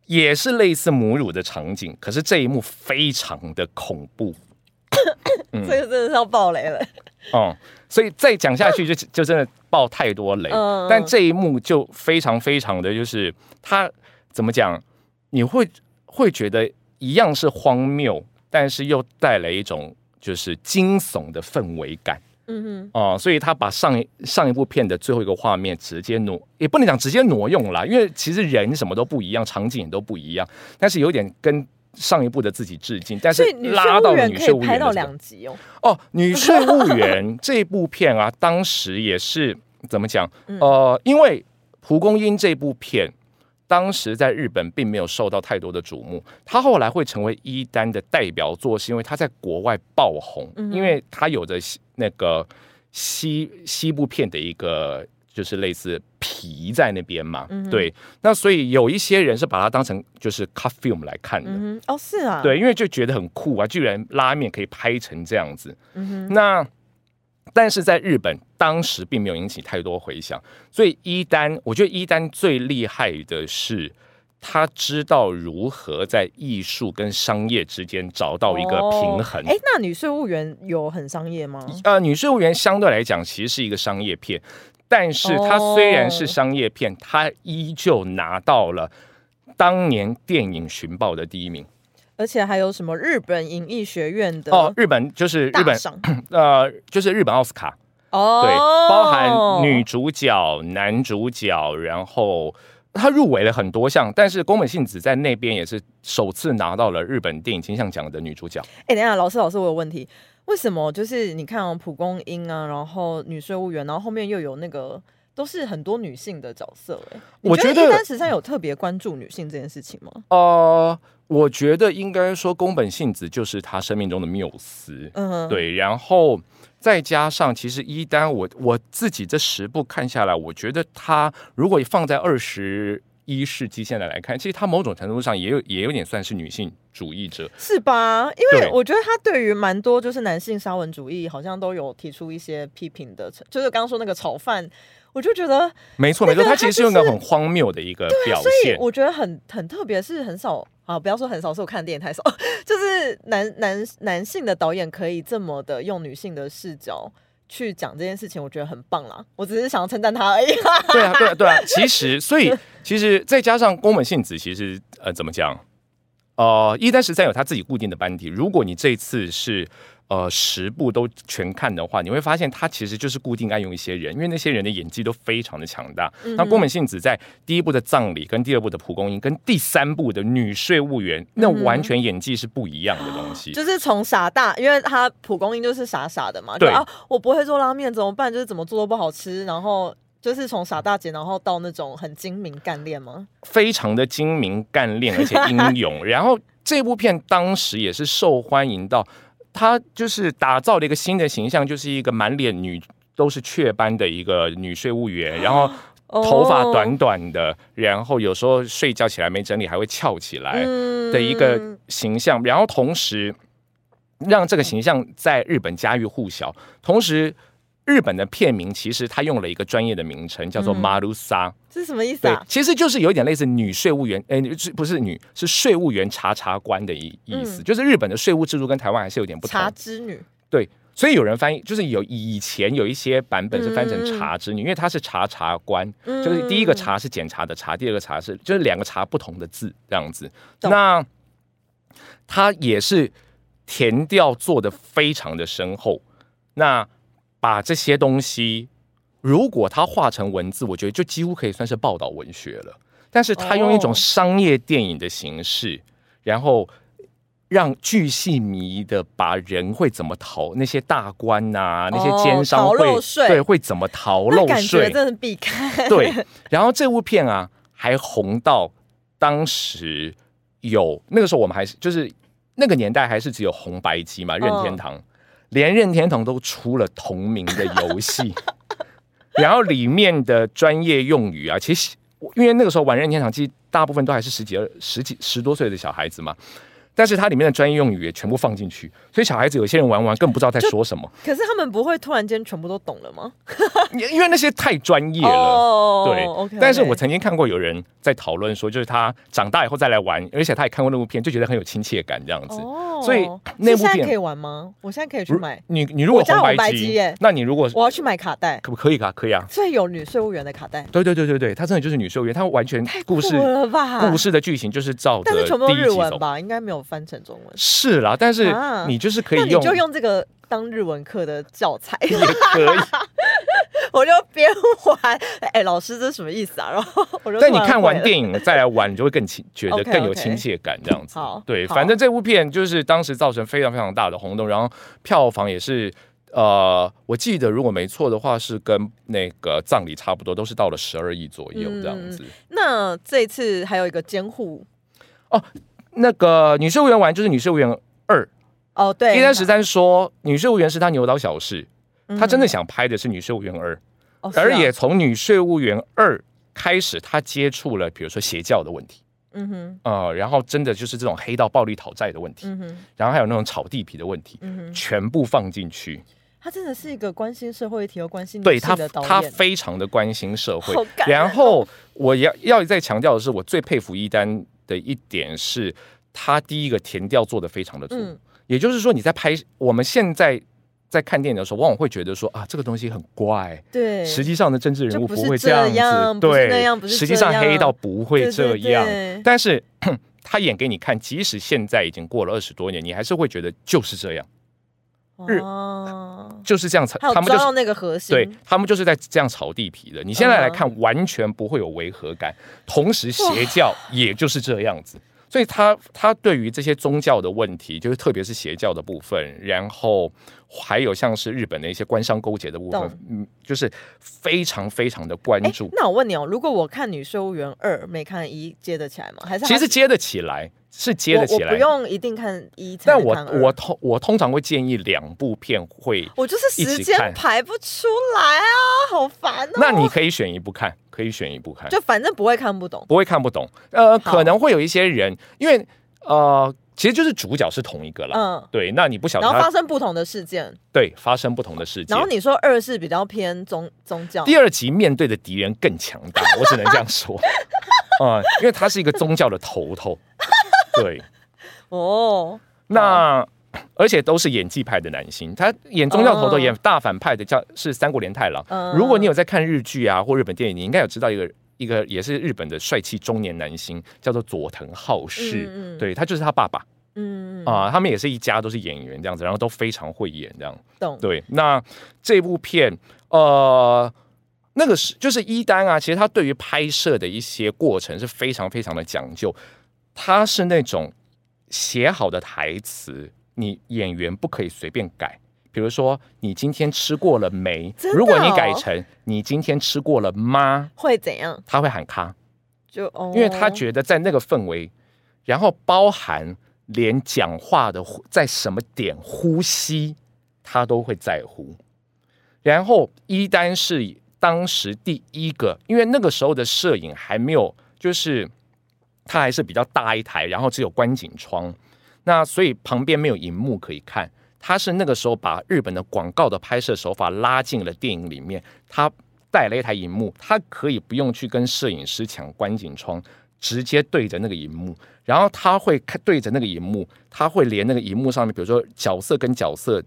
也是类似母乳的场景，可是这一幕非常的恐怖。这个真的是要爆雷了，哦，所以再讲下去就就真的爆太多雷。但这一幕就非常非常的就是他怎么讲，你会会觉得一样是荒谬，但是又带来一种就是惊悚的氛围感。嗯哼，哦，所以他把上一上一部片的最后一个画面直接挪，也不能讲直接挪用了，因为其实人什么都不一样，场景也都不一样，但是有点跟。上一部的自己致敬，但是拉到女税务员到两集哦。哦，女税务员这部片啊，当时也是怎么讲？呃，因为蒲公英这部片当时在日本并没有受到太多的瞩目，他后来会成为一单的代表作，是因为他在国外爆红，因为他有着那个西西部片的一个。就是类似皮在那边嘛，对，那所以有一些人是把它当成就是 cut film 来看的，哦，是啊，对，因为就觉得很酷啊，居然拉面可以拍成这样子，那但是在日本当时并没有引起太多回响，所以一丹，我觉得一丹最厉害的是他知道如何在艺术跟商业之间找到一个平衡。哎，那女税务员有很商业吗？呃，女税务员相对来讲其实是一个商业片。但是它虽然是商业片，它依旧拿到了当年电影寻报的第一名，而且还有什么日本影艺学院的哦，日本就是日本 呃，就是日本奥斯卡。哦，对，包含女主角、男主角，然后他入围了很多项，但是宫本信子在那边也是首次拿到了日本电影金像奖的女主角。哎，等下，老师，老师，我有问题。为什么？就是你看哦，蒲公英啊，然后女税务员，然后后面又有那个，都是很多女性的角色。哎，我觉得一般时上有特别关注女性这件事情吗？呃，我觉得应该说宫本信子就是他生命中的缪斯。嗯，对。然后再加上，其实一丹，我我自己这十部看下来，我觉得他如果放在二十。一世纪现在来看，其实他某种程度上也有也有点算是女性主义者，是吧？因为我觉得他对于蛮多就是男性沙文主义，好像都有提出一些批评的，就是刚刚说那个炒饭，我就觉得没错没错，他其实是用个很荒谬的一个表现，我觉得很很特别，是很少啊，不要说很少，是我看电影太少，就是男男男性的导演可以这么的用女性的视角。去讲这件事情，我觉得很棒啦。我只是想要称赞他而已。对啊，对啊，对啊。其实，所以其实再加上宫本信子，其实呃，怎么讲？呃，一单十三有他自己固定的班底。如果你这次是。呃，十部都全看的话，你会发现他其实就是固定爱用一些人，因为那些人的演技都非常的强大。那宫本信子在第一部的葬礼、跟第二部的蒲公英、跟第三部的女税务员，那完全演技是不一样的东西。就是从傻大，因为他蒲公英就是傻傻的嘛，对啊，我不会做拉面怎么办？就是怎么做都不好吃，然后就是从傻大姐，然后到那种很精明干练吗？非常的精明干练，而且英勇。然后这部片当时也是受欢迎到。她就是打造了一个新的形象，就是一个满脸女都是雀斑的一个女税务员，然后头发短短的，然后有时候睡觉起来没整理还会翘起来的一个形象，然后同时让这个形象在日本家喻户晓，同时。日本的片名其实他用了一个专业的名称，叫做马鲁莎，是什么意思啊？其实就是有点类似女税务员，哎，不是女，是税务员查查官的意意思。就是日本的税务制度跟台湾还是有点不同。查之女，对，所以有人翻译，就是有以前有一些版本是翻成查之女，因为她是查查官，就是第一个查是检查的查，第二个查是就是两个查不同的字这样子。那它也是填调做的非常的深厚，那。把这些东西，如果它画成文字，我觉得就几乎可以算是报道文学了。但是他用一种商业电影的形式，然后让巨细迷的把人会怎么逃，那些大官呐，那些奸商会对会怎么逃漏税，真的避开。对，然后这部片啊还红到当时有那个时候我们还是就是那个年代还是只有红白机嘛，任天堂连任天堂都出了同名的游戏，然后里面的专业用语啊，其实因为那个时候玩任天堂机大部分都还是十几二十几十多岁的小孩子嘛。但是它里面的专业用语也全部放进去，所以小孩子有些人玩完更不知道在说什么。可是他们不会突然间全部都懂了吗？因为那些太专业了。对，但是我曾经看过有人在讨论说，就是他长大以后再来玩，而且他也看过那部片，就觉得很有亲切感这样子。所以那部片可以玩吗？我现在可以去买。你你如果红白机，那你如果我要去买卡带，可不可以啊？可以啊。所以有女税务员的卡带。对对对对对，她真的就是女税务员，她完全故事故事的剧情就是照着第一集走吧，应该没有翻成中文。是啦，但是你就是可以用，就用这个当日文课的教材也可以。我就边玩，哎，老师这是什么意思啊？然后我就但你看完电影再来玩，你就会更亲，觉得更有亲切感，这样子。好，对，反正这部片就是当时造成非常非常大的轰动，然后票房也是，呃，我记得如果没错的话，是跟那个葬礼差不多，都是到了十二亿左右这样子。那这一次还有一个监护哦。那个女税务员玩就是女税务员二哦，对。一三十三说女税务员是他牛刀小试，他真的想拍的是女税务员二，而也从女税务员二开始，他接触了比如说邪教的问题，嗯哼，呃，然后真的就是这种黑道暴力讨债的问题，嗯哼，然后还有那种炒地皮的问题，嗯哼，全部放进去。他真的是一个关心社会议题又关心对他他非常的关心社会。然后我要要再强调的是，我最佩服一丹。的一点是，他第一个填调做的非常的足，也就是说，你在拍我们现在在看电影的时候，往往会觉得说啊，这个东西很怪，对，实际上的政治人物不会这样子，对，实际上黑道不会这样，但是 他演给你看，即使现在已经过了二十多年，你还是会觉得就是这样。日就是这样炒，他们就是那个核心，对他们就是在这样炒地皮的。你现在来看，完全不会有违和感。同时，邪教也就是这样子，所以他他对于这些宗教的问题，就是特别是邪教的部分，然后还有像是日本的一些官商勾结的部分，嗯，就是非常非常的关注。那我问你哦，如果我看《女收务员二》，没看一，接得起来吗？还是其实接得起来？是接得起来，不用一定看一。但我我通我通常会建议两部片会，我就是时间排不出来啊，好烦哦。那你可以选一部看，可以选一部看，就反正不会看不懂，不会看不懂。呃，可能会有一些人，因为呃，其实就是主角是同一个了，嗯，对。那你不晓得，然后发生不同的事件，对，发生不同的事件。然后你说二是比较偏宗宗教，第二集面对的敌人更强大，我只能这样说，啊，因为他是一个宗教的头头。对，哦，那而且都是演技派的男星，他演宗教头头，演大反派的叫是三国连太郎。如果你有在看日剧啊或日本电影，你应该有知道一个一个也是日本的帅气中年男星，叫做佐藤浩市。对他就是他爸爸。嗯啊，他们也是一家都是演员这样子，然后都非常会演这样。懂对，那这部片呃，那个是就是一丹啊，其实他对于拍摄的一些过程是非常非常的讲究。他是那种写好的台词，你演员不可以随便改。比如说，你今天吃过了没？如果你改成你今天吃过了吗？会怎样？他会喊卡，就哦因为他觉得在那个氛围，然后包含连讲话的在什么点呼吸，他都会在乎。然后一丹是当时第一个，因为那个时候的摄影还没有，就是。它还是比较大一台，然后只有观景窗，那所以旁边没有荧幕可以看。他是那个时候把日本的广告的拍摄手法拉进了电影里面，他带了一台荧幕，他可以不用去跟摄影师抢观景窗，直接对着那个荧幕，然后他会看对着那个荧幕，他会连那个荧幕上面，比如说角色跟角色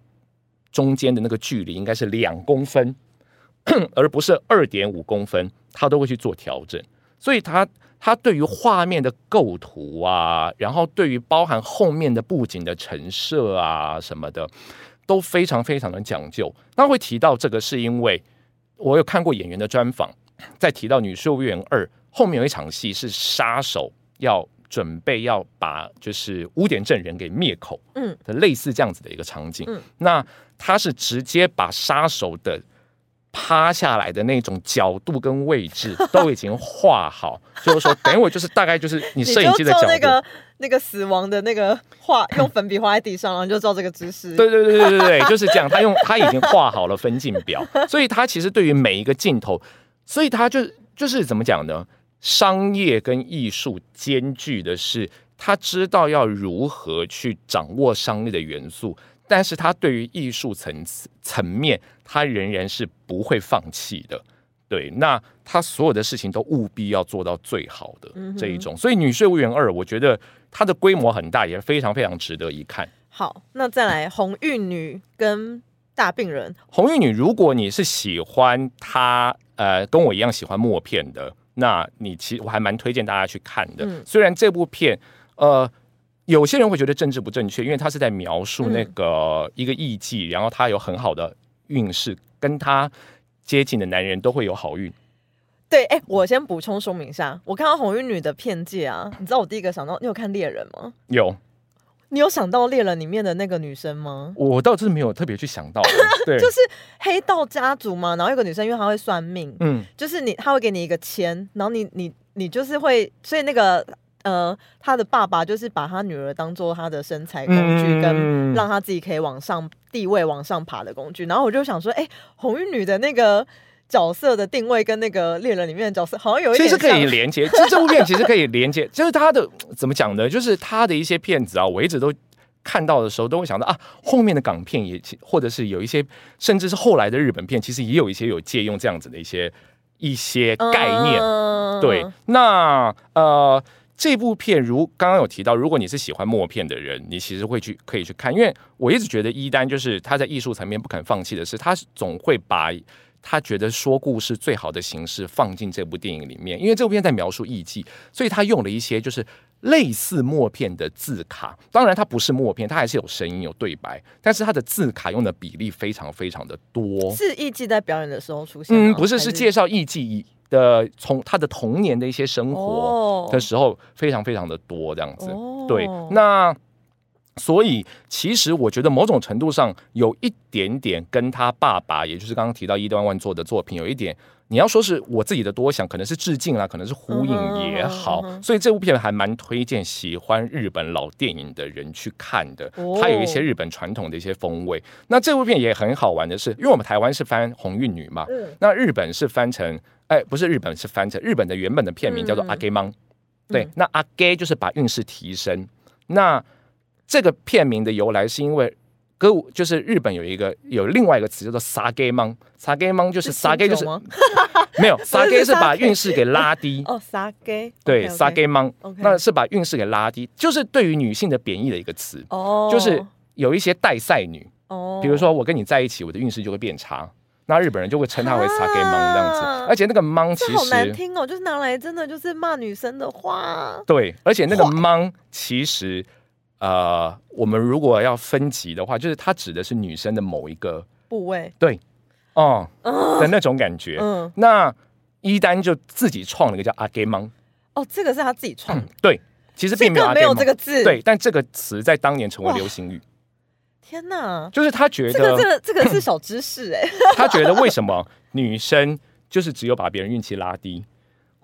中间的那个距离应该是两公分，而不是二点五公分，他都会去做调整，所以他。他对于画面的构图啊，然后对于包含后面的布景的陈设啊什么的，都非常非常的讲究。那会提到这个，是因为我有看过演员的专访，在提到《女税务员二》后面有一场戏是杀手要准备要把就是污点证人给灭口，嗯，的类似这样子的一个场景。嗯，那他是直接把杀手的。趴下来的那种角度跟位置 都已经画好，就是说，等于我就是大概就是你摄影机的角度，那个那个死亡的那个画，用粉笔画在地上，然后就照这个姿势。对对对对对对，就是这样。他用他已经画好了分镜表，所以他其实对于每一个镜头，所以他就就是怎么讲呢？商业跟艺术兼具的是，他知道要如何去掌握商业的元素。但是他对于艺术层次层面，他仍然是不会放弃的。对，那他所有的事情都务必要做到最好的这一种。所以《女税务员二》，我觉得它的规模很大，也非常非常值得一看。好，那再来《红玉女》跟《大病人》。《红玉女》，如果你是喜欢她，呃，跟我一样喜欢默片的，那你其实我还蛮推荐大家去看的。虽然这部片，呃。有些人会觉得政治不正确，因为他是在描述那个一个艺妓，然后他有很好的运势，跟他接近的男人都会有好运。对，哎，我先补充说明一下，我看到红衣女的片界啊，你知道我第一个想到，你有看猎人吗？有，你有想到猎人里面的那个女生吗？我倒是没有特别去想到，对，就是黑道家族嘛，然后有个女生，因为她会算命，嗯，就是你，她会给你一个签，然后你你你就是会，所以那个。呃，他的爸爸就是把他女儿当做他的身材工具，跟让他自己可以往上地位往上爬的工具。然后我就想说，哎，红衣女的那个角色的定位跟那个猎人里面的角色好像有一点，其实可以连接。其实这部片其实可以连接，就是他的怎么讲呢？就是他的一些片子啊，我一直都看到的时候都会想到啊，后面的港片也或者是有一些，甚至是后来的日本片，其实也有一些有借用这样子的一些一些概念。对，那呃。这部片如刚刚有提到，如果你是喜欢默片的人，你其实会去可以去看，因为我一直觉得一丹就是他在艺术层面不肯放弃的是，他总会把他觉得说故事最好的形式放进这部电影里面。因为这部片在描述艺伎，所以他用了一些就是类似默片的字卡。当然，它不是默片，它还是有声音有对白，但是它的字卡用的比例非常非常的多。是艺伎在表演的时候出现？嗯，不是，是介绍艺伎。的从他的童年的一些生活的时候，非常非常的多这样子，对，那所以其实我觉得某种程度上有一点点跟他爸爸，也就是刚刚提到伊端万做的作品有一点，你要说是我自己的多想，可能是致敬啦，可能是呼应也好，所以这部片还蛮推荐喜欢日本老电影的人去看的，它有一些日本传统的一些风味。那这部片也很好玩的是，因为我们台湾是翻红运女嘛，那日本是翻成。哎，不是日本，是翻成日本的原本的片名叫做阿 gay 芒，对，那阿 gay 就是把运势提升。那这个片名的由来是因为歌舞，就是日本有一个有另外一个词叫做撒给芒，撒给芒就是撒给就是没有 撒给是把运势给拉低。哦，撒给对 sake mon，那是把运势给拉低，就是对于女性的贬义的一个词哦，就是有一些带赛女。哦，比如说我跟你在一起，我的运势就会变差。那日本人就会称它为“ “sake mon” ”这样子，而且那个“ “mon” ”其实好难听哦，就是拿来真的就是骂女生的话。对，而且那个“ “mon” ”其实，呃，我们如果要分级的话，就是它指的是女生的某一个部位。对，哦的那种感觉。嗯，那一丹就自己创了一个叫“阿 gay 芒”。哦，这个是他自己创。对，其实并没有没有这个字。对，但这个词在当年成为流行语。天哪！就是他觉得这个这个这个是小知识哎。他觉得为什么女生就是只有把别人运气拉低？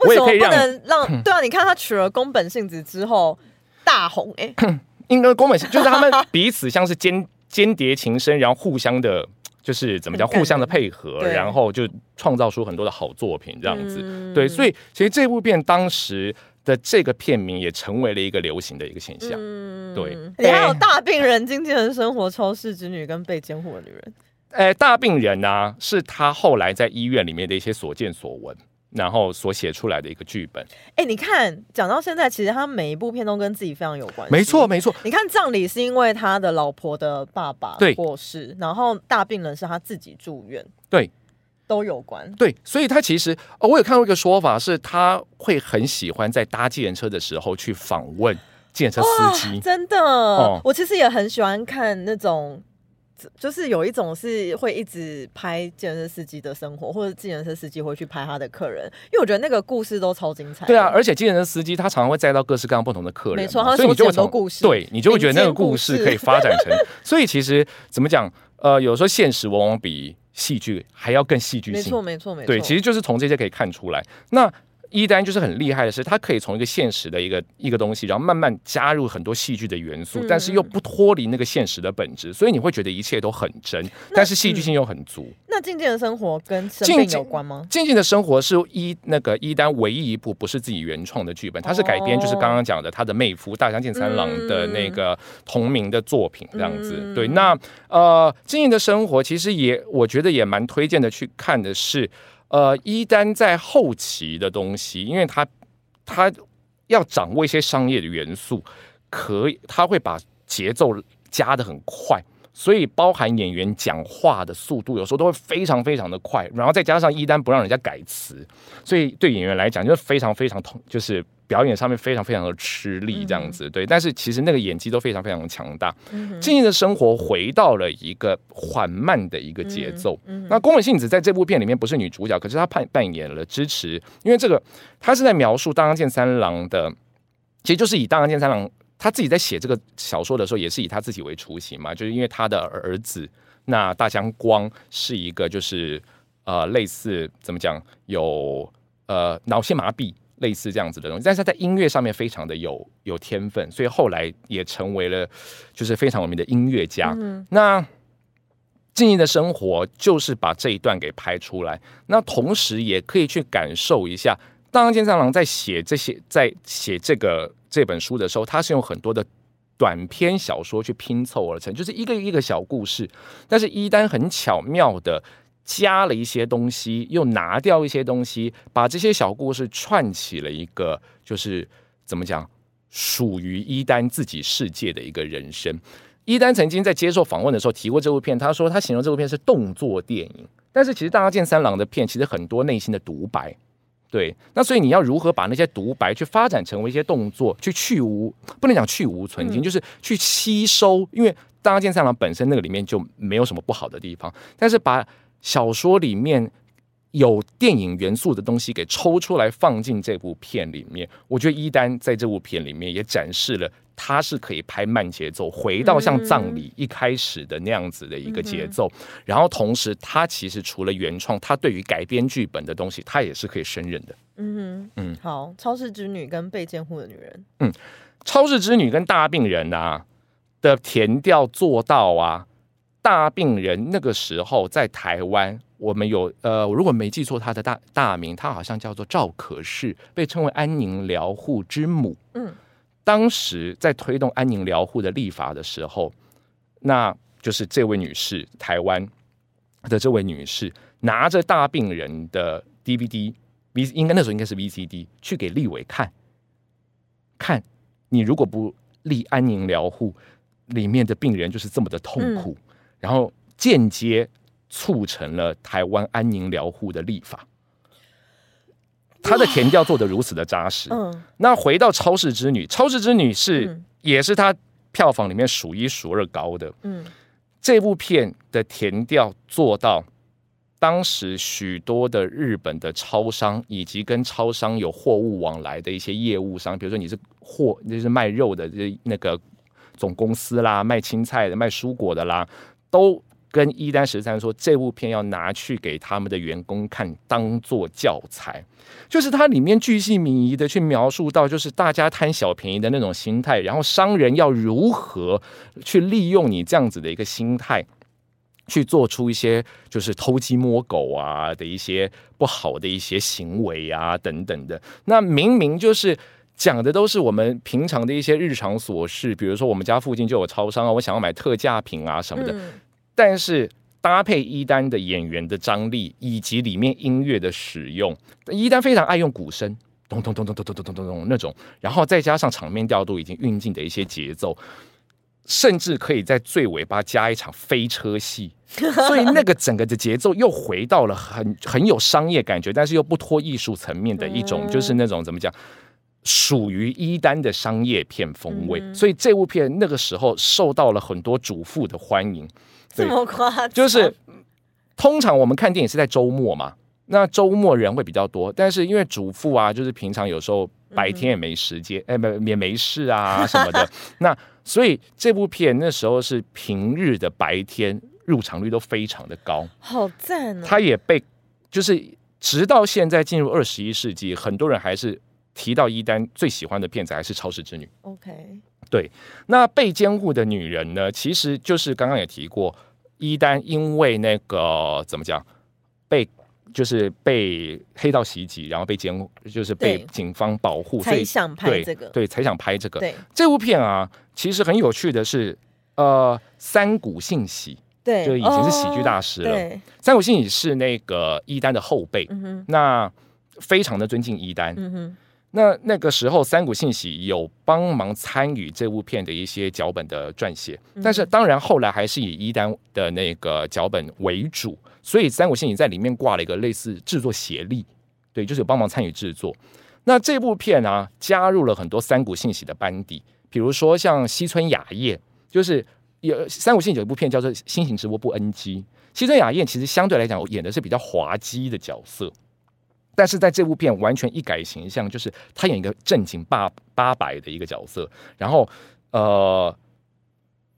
为什么不能让？对啊，你看他娶了宫本幸子之后大红哎。应该宫本就是他们 彼此像是间间谍情深，然后互相的，就是怎么讲，互相的配合，然后就创造出很多的好作品这样子。对，所以其实这部片当时。的这个片名也成为了一个流行的一个现象。嗯，对。你还有大病人、经纪人生活、超市之女跟被监护的女人。哎，大病人呢，是他后来在医院里面的一些所见所闻，然后所写出来的一个剧本。哎，你看，讲到现在，其实他每一部片都跟自己非常有关系。没错，没错。你看葬礼是因为他的老婆的爸爸过世，然后大病人是他自己住院。对。都有关对，所以他其实哦我有看过一个说法，是他会很喜欢在搭计程车的时候去访问计程车司机。真的，我其实也很喜欢看那种就是有一种是会一直拍健身司机的生活，或者健身司机会去拍他的客人，因为我觉得那个故事都超精彩。对啊，而且健身司机他常常会载到各式各样不同的客人，没错，所以你就很多故事，对你就会觉得那个故事可以发展成。所以其实怎么讲？呃，有时候现实往往比戏剧还要更戏剧性。没错，没错，没错。对，其实就是从这些可以看出来。那一丹就是很厉害的是，他可以从一个现实的一个一个东西，然后慢慢加入很多戏剧的元素，但是又不脱离那个现实的本质，所以你会觉得一切都很真，但是戏剧性又很足。那静静的生活跟生病有关吗？静静的生活是一那个一丹唯一一部不是自己原创的剧本，它是改编，就是刚刚讲的他的妹夫大江健三郎的那个同名的作品这样子。对，那呃，静静的生活其实也我觉得也蛮推荐的去看的是。呃，一丹在后期的东西，因为他他要掌握一些商业的元素，可以他会把节奏加的很快，所以包含演员讲话的速度，有时候都会非常非常的快，然后再加上一丹不让人家改词，所以对演员来讲就是非常非常痛，就是。表演上面非常非常的吃力，这样子对，但是其实那个演技都非常非常的强大。静静的生活回到了一个缓慢的一个节奏。那宫本信子在这部片里面不是女主角，可是她扮扮演了支持，因为这个她是在描述大冈健三郎的，其实就是以大冈健三郎他自己在写这个小说的时候，也是以他自己为雏形嘛，就是因为他的儿子那大江光是一个就是呃类似怎么讲有呃脑性麻痹。类似这样子的东西，但是他在音乐上面非常的有有天分，所以后来也成为了就是非常有名的音乐家。那静静的生活就是把这一段给拍出来，那同时也可以去感受一下，当健三郎在写这些在写这个这本书的时候，他是用很多的短篇小说去拼凑而成，就是一个一个小故事，但是一丹很巧妙的。加了一些东西，又拿掉一些东西，把这些小故事串起了一个，就是怎么讲，属于伊丹自己世界的一个人生。伊丹曾经在接受访问的时候提过这部片，他说他形容这部片是动作电影，但是其实大家见三郎的片其实很多内心的独白，对，那所以你要如何把那些独白去发展成为一些动作，去去无不能讲去无存精，就是去吸收，因为大家见三郎本身那个里面就没有什么不好的地方，但是把小说里面有电影元素的东西给抽出来放进这部片里面，我觉得一丹在这部片里面也展示了他是可以拍慢节奏，回到像葬礼一开始的那样子的一个节奏。然后同时，他其实除了原创，他对于改编剧本的东西，他也是可以胜任的。嗯嗯，好，超市之女跟被监护的女人，嗯，超市之女跟大病人啊的填调做到啊。大病人那个时候在台湾，我们有呃，如果没记错，他的大大名，他好像叫做赵可士，被称为安宁疗护之母。嗯，当时在推动安宁疗护的立法的时候，那就是这位女士，台湾的这位女士，拿着大病人的 DVD，V 应该那时候应该是 VCD，去给立委看，看你如果不立安宁疗护，里面的病人就是这么的痛苦。然后间接促成了台湾安宁疗护的立法，他的填调做的如此的扎实。嗯，那回到《超市之女》，《超市之女》是也是他票房里面数一数二高的。嗯，这部片的填调做到，当时许多的日本的超商以及跟超商有货物往来的一些业务商，比如说你是货，就是卖肉的这那个总公司啦，卖青菜的、卖蔬果的啦。都跟一丹十三说，这部片要拿去给他们的员工看，当做教材。就是它里面巨细靡遗的去描述到，就是大家贪小便宜的那种心态，然后商人要如何去利用你这样子的一个心态，去做出一些就是偷鸡摸狗啊的一些不好的一些行为啊等等的。那明明就是讲的都是我们平常的一些日常琐事，比如说我们家附近就有超商啊，我想要买特价品啊什么的。但是搭配一丹的演员的张力，以及里面音乐的使用，一丹非常爱用鼓声，咚咚咚咚咚咚咚咚咚咚那种，然后再加上场面调度已经运进的一些节奏，甚至可以在最尾巴加一场飞车戏，所以那个整个的节奏又回到了很很有商业感觉，但是又不脱艺术层面的一种，就是那种怎么讲？属于一丹的商业片风味，所以这部片那个时候受到了很多主妇的欢迎。这么夸张？就是通常我们看电影是在周末嘛，那周末人会比较多，但是因为主妇啊，就是平常有时候白天也没时间，哎，没也没事啊什么的。那所以这部片那时候是平日的白天入场率都非常的高，好赞啊！它也被就是直到现在进入二十一世纪，很多人还是。提到一丹最喜欢的片子还是《超市之女》。OK，对，那被监护的女人呢？其实就是刚刚也提过，一丹因为那个怎么讲，被就是被黑道袭击，然后被监护，就是被警方保护，才想拍这个，对，才想拍这个。对，这部片啊，其实很有趣的是，呃，三谷信喜，对，就已经是喜剧大师了。三谷信喜是那个一丹的后辈，那非常的尊敬一丹。那那个时候，三谷信喜有帮忙参与这部片的一些脚本的撰写，但是当然后来还是以一丹的那个脚本为主，所以三谷信喜在里面挂了一个类似制作协力，对，就是有帮忙参与制作。那这部片呢，加入了很多三谷信喜的班底，比如说像西村雅彦，就是有三谷信喜有一部片叫做《新型直播不 NG》，西村雅彦其实相对来讲演的是比较滑稽的角色。但是在这部片完全一改形象，就是他演一个正经八八百的一个角色，然后呃，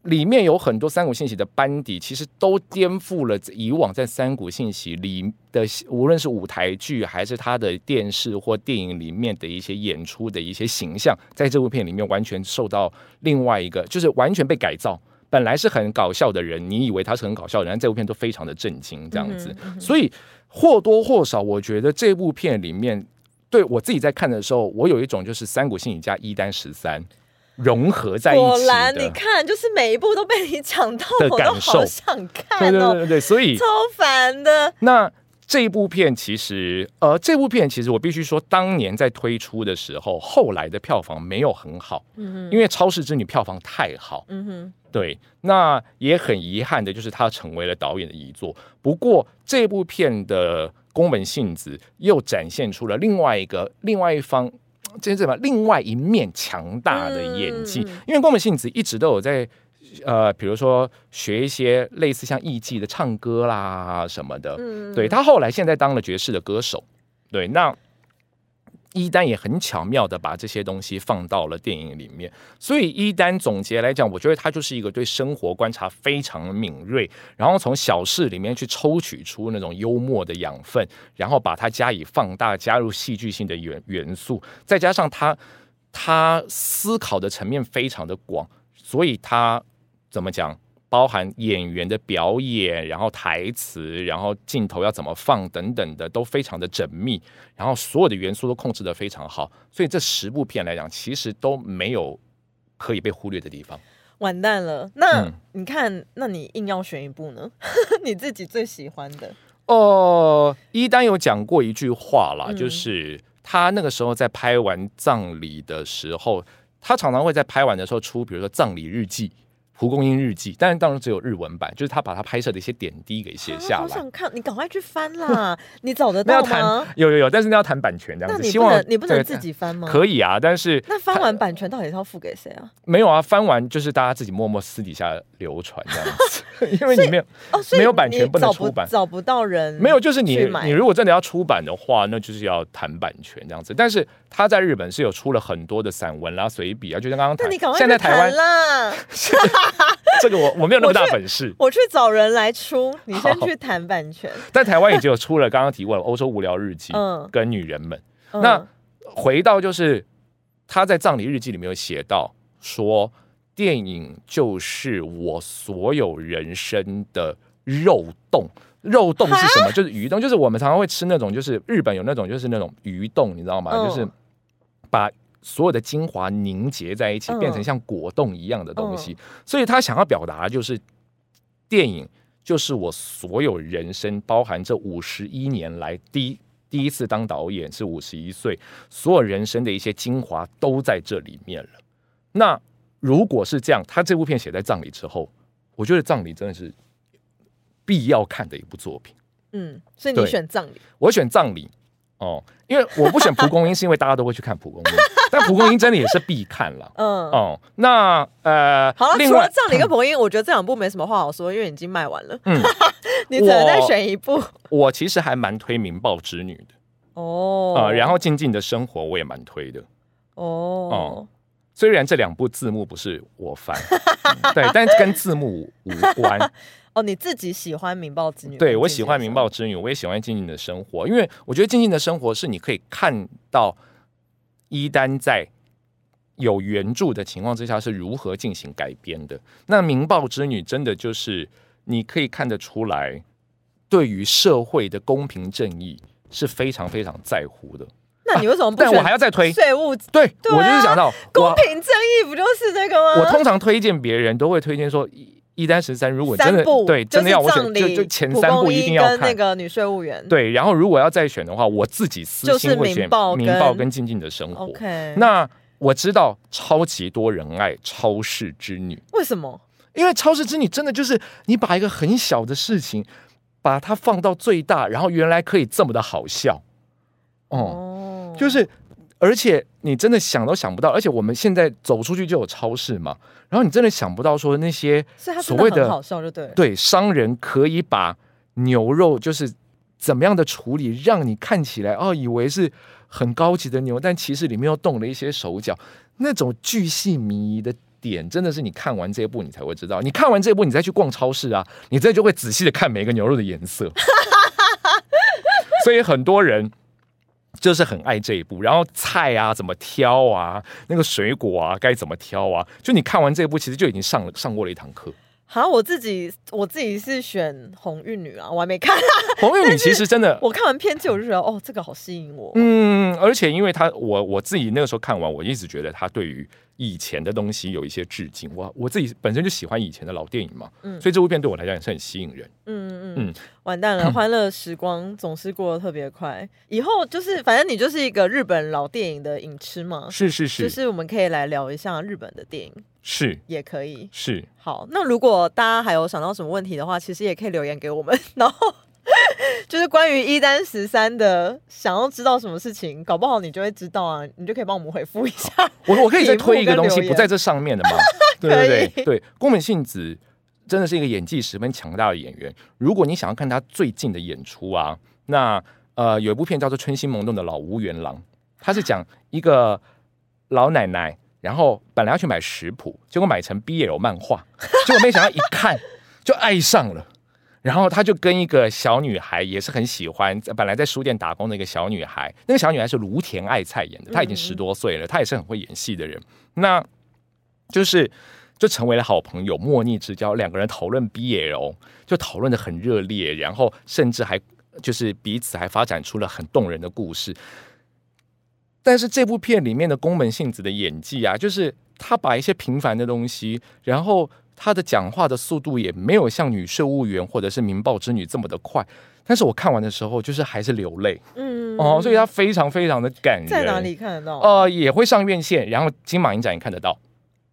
里面有很多三股信息的班底，其实都颠覆了以往在三股信息里的，无论是舞台剧还是他的电视或电影里面的一些演出的一些形象，在这部片里面完全受到另外一个，就是完全被改造。本来是很搞笑的人，你以为他是很搞笑的人，这部片都非常的震惊，这样子，所以。或多或少，我觉得这部片里面，对我自己在看的时候，我有一种就是三股心理加一单十三融合在一起果然，你看，就是每一部都被你讲到，我都好想看哦。对对对，所以超烦的。那这一部片其实，呃，这部片其实我必须说，当年在推出的时候，后来的票房没有很好，嗯哼，因为《超市之女》票房太好，嗯哼。对，那也很遗憾的，就是它成为了导演的遗作。不过这部片的宫本信子又展现出了另外一个、另外一方，这是什么？另外一面强大的演技。因为宫本信子一直都有在，呃，比如说学一些类似像艺伎的唱歌啦什么的。嗯，对他后来现在当了爵士的歌手。对，那。一丹也很巧妙的把这些东西放到了电影里面，所以一丹总结来讲，我觉得他就是一个对生活观察非常敏锐，然后从小事里面去抽取出那种幽默的养分，然后把它加以放大，加入戏剧性的元元素，再加上他他思考的层面非常的广，所以他怎么讲？包含演员的表演，然后台词，然后镜头要怎么放等等的，都非常的缜密，然后所有的元素都控制的非常好，所以这十部片来讲，其实都没有可以被忽略的地方。完蛋了，那你看，那你硬要选一部呢？你自己最喜欢的？哦，一丹有讲过一句话啦，就是他那个时候在拍完葬礼的时候，他常常会在拍完的时候出，比如说葬礼日记。《蒲公英日记》，但是当然只有日文版，就是他把他拍摄的一些点滴给写下来。我想看，你赶快去翻啦！你找得到吗？有有有，但是那要谈版权这样子。希望你不能自己翻吗？可以啊，但是那翻完版权到底是要付给谁啊？没有啊，翻完就是大家自己默默私底下流传这样子，因为你没有哦，没有版权不能出版，找不到人。没有，就是你你如果真的要出版的话，那就是要谈版权这样子。但是他在日本是有出了很多的散文啦、随笔啊，就像刚刚谈，现在台湾啦，这个我。我没有那么大本事，我去找人来出，你先去谈版权。但台湾已经有出了，刚刚提过了《欧洲无聊日记》跟《女人们》。那回到就是他在葬礼日记里面有写到说，电影就是我所有人生的肉冻。肉冻是什么？就是鱼冻，就是我们常常会吃那种，就是日本有那种，就是那种鱼冻，你知道吗？就是把。所有的精华凝结在一起，变成像果冻一样的东西。所以他想要表达就是，电影就是我所有人生，包含这五十一年来第第一次当导演是五十一岁，所有人生的一些精华都在这里面了。那如果是这样，他这部片写在葬礼之后，我觉得葬礼真的是必要看的一部作品。嗯，所以你选葬礼，我选葬礼。哦，因为我不选蒲公英，是因为大家都会去看蒲公英，但蒲公英真的也是必看了。嗯哦，那呃，好了，除了葬礼跟蒲公英，我觉得这两部没什么话好说，因为已经卖完了。嗯，你只能再选一部。我其实还蛮推《民报之女》的哦，啊，然后《静静的生活》我也蛮推的哦。哦，虽然这两部字幕不是我翻，对，但跟字幕无关。哦，你自己喜欢《明报之女》？对，我喜欢《明报之女》，我也喜欢《静静的生活》，因为我觉得《静静的生活》是你可以看到一丹在有原著的情况之下是如何进行改编的。那《明报之女》真的就是你可以看得出来，对于社会的公平正义是非常非常在乎的。那你为什么不？但我还要再推税务？对，我就是想到公平正义，不就是这个吗？我通常推荐别人都会推荐说。一一单十三，如果真的对真的要我选，就就前三部一定要看那个女税务员。对，然后如果要再选的话，我自己私心会选《民报》跟《静静的生活》。OK，那我知道超级多人爱《超市之女》，为什么？因为《超市之女》真的就是你把一个很小的事情，把它放到最大，然后原来可以这么的好笑。哦，就是。而且你真的想都想不到，而且我们现在走出去就有超市嘛，然后你真的想不到说那些所谓的好笑就对对商人可以把牛肉就是怎么样的处理，让你看起来哦以为是很高级的牛，但其实里面又动了一些手脚，那种巨细靡遗的点，真的是你看完这一部你才会知道。你看完这一部，你再去逛超市啊，你这就会仔细的看每个牛肉的颜色。所以很多人。就是很爱这一部，然后菜啊怎么挑啊，那个水果啊该怎么挑啊，就你看完这一部，其实就已经上了上过了一堂课。好，我自己我自己是选红玉女啊，我还没看。红玉女其实真的，我看完片子我就觉得哦，这个好吸引我。嗯，而且因为他我我自己那个时候看完，我一直觉得他对于。以前的东西有一些致敬，我我自己本身就喜欢以前的老电影嘛，嗯，所以这部片对我来讲也是很吸引人。嗯嗯嗯，完蛋了，欢乐时光总是过得特别快。以后就是反正你就是一个日本老电影的影痴嘛，是是是，就是我们可以来聊一下日本的电影，是也可以是。好，那如果大家还有想到什么问题的话，其实也可以留言给我们，然后。就是关于一单十三的，想要知道什么事情，搞不好你就会知道啊，你就可以帮我们回复一下。我我可以再 推一个东西，不在这上面的吗？对对对对，宫本信子真的是一个演技十分强大的演员。如果你想要看他最近的演出啊，那呃有一部片叫做《春心萌动的老屋元郎》，他是讲一个老奶奶，然后本来要去买食谱，结果买成 BL 漫画，结果没想到一看 就爱上了。然后他就跟一个小女孩也是很喜欢，本来在书店打工的一个小女孩，那个小女孩是芦田爱菜演的，她已经十多岁了，她也是很会演戏的人，那就是就成为了好朋友，莫逆之交，两个人讨论 BL 就讨论的很热烈，然后甚至还就是彼此还发展出了很动人的故事。但是这部片里面的宫门幸子的演技啊，就是他把一些平凡的东西，然后。他的讲话的速度也没有像女税务员或者是民报之女这么的快，但是我看完的时候就是还是流泪，嗯哦，所以他非常非常的感人。在哪里看得到？呃，也会上院线，然后金马影展也看得到。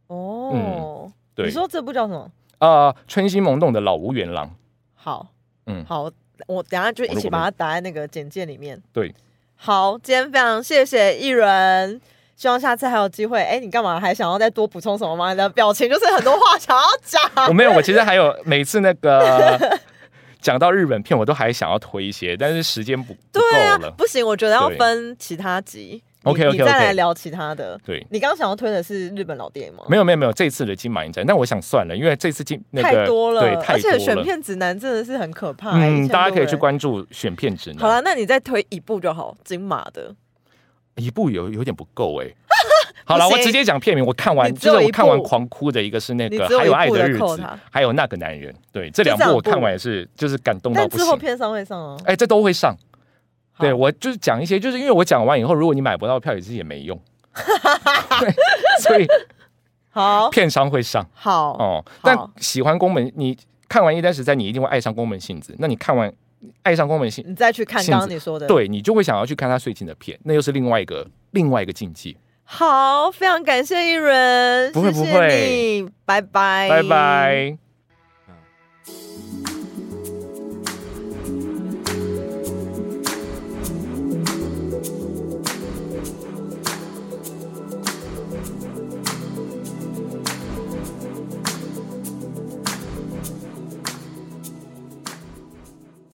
哦，嗯，对。你说这部叫什么？呃，春心萌动的老吴元郎。好，嗯，好，我等下就一起把它打在那个简介里面。对，好，今天非常谢谢艺人。希望下次还有机会。哎，你干嘛还想要再多补充什么吗？你的表情就是很多话想要讲。我没有，我其实还有每次那个 讲到日本片，我都还想要推一些，但是时间不对啊。不行，我觉得要分其他集。OK OK，再来聊其他的。对，你刚刚想要推的是日本老电影吗？没有没有没有，这次的金马影展。但我想算了，因为这次金太多了，对，而且选片指南真的是很可怕。嗯，大家可以去关注选片指南。好了，那你再推一部就好，金马的。一部有有点不够哎，好了，我直接讲片名。我看完就是我看完狂哭的一个是那个还有爱的日子，还有那个男人。对，这两部我看完也是就是感动到不行。之后片上会上哦，哎，这都会上。对我就是讲一些，就是因为我讲完以后，如果你买不到票，也是也没用。所以好，片商会上。好哦，但喜欢宫本，你看完一单时在，你一定会爱上宫本信子。那你看完。爱上宫本信，你再去看刚刚你说的，对你就会想要去看他最近的片，那又是另外一个另外一个境界。好，非常感谢一人，不会不会，拜拜，拜拜。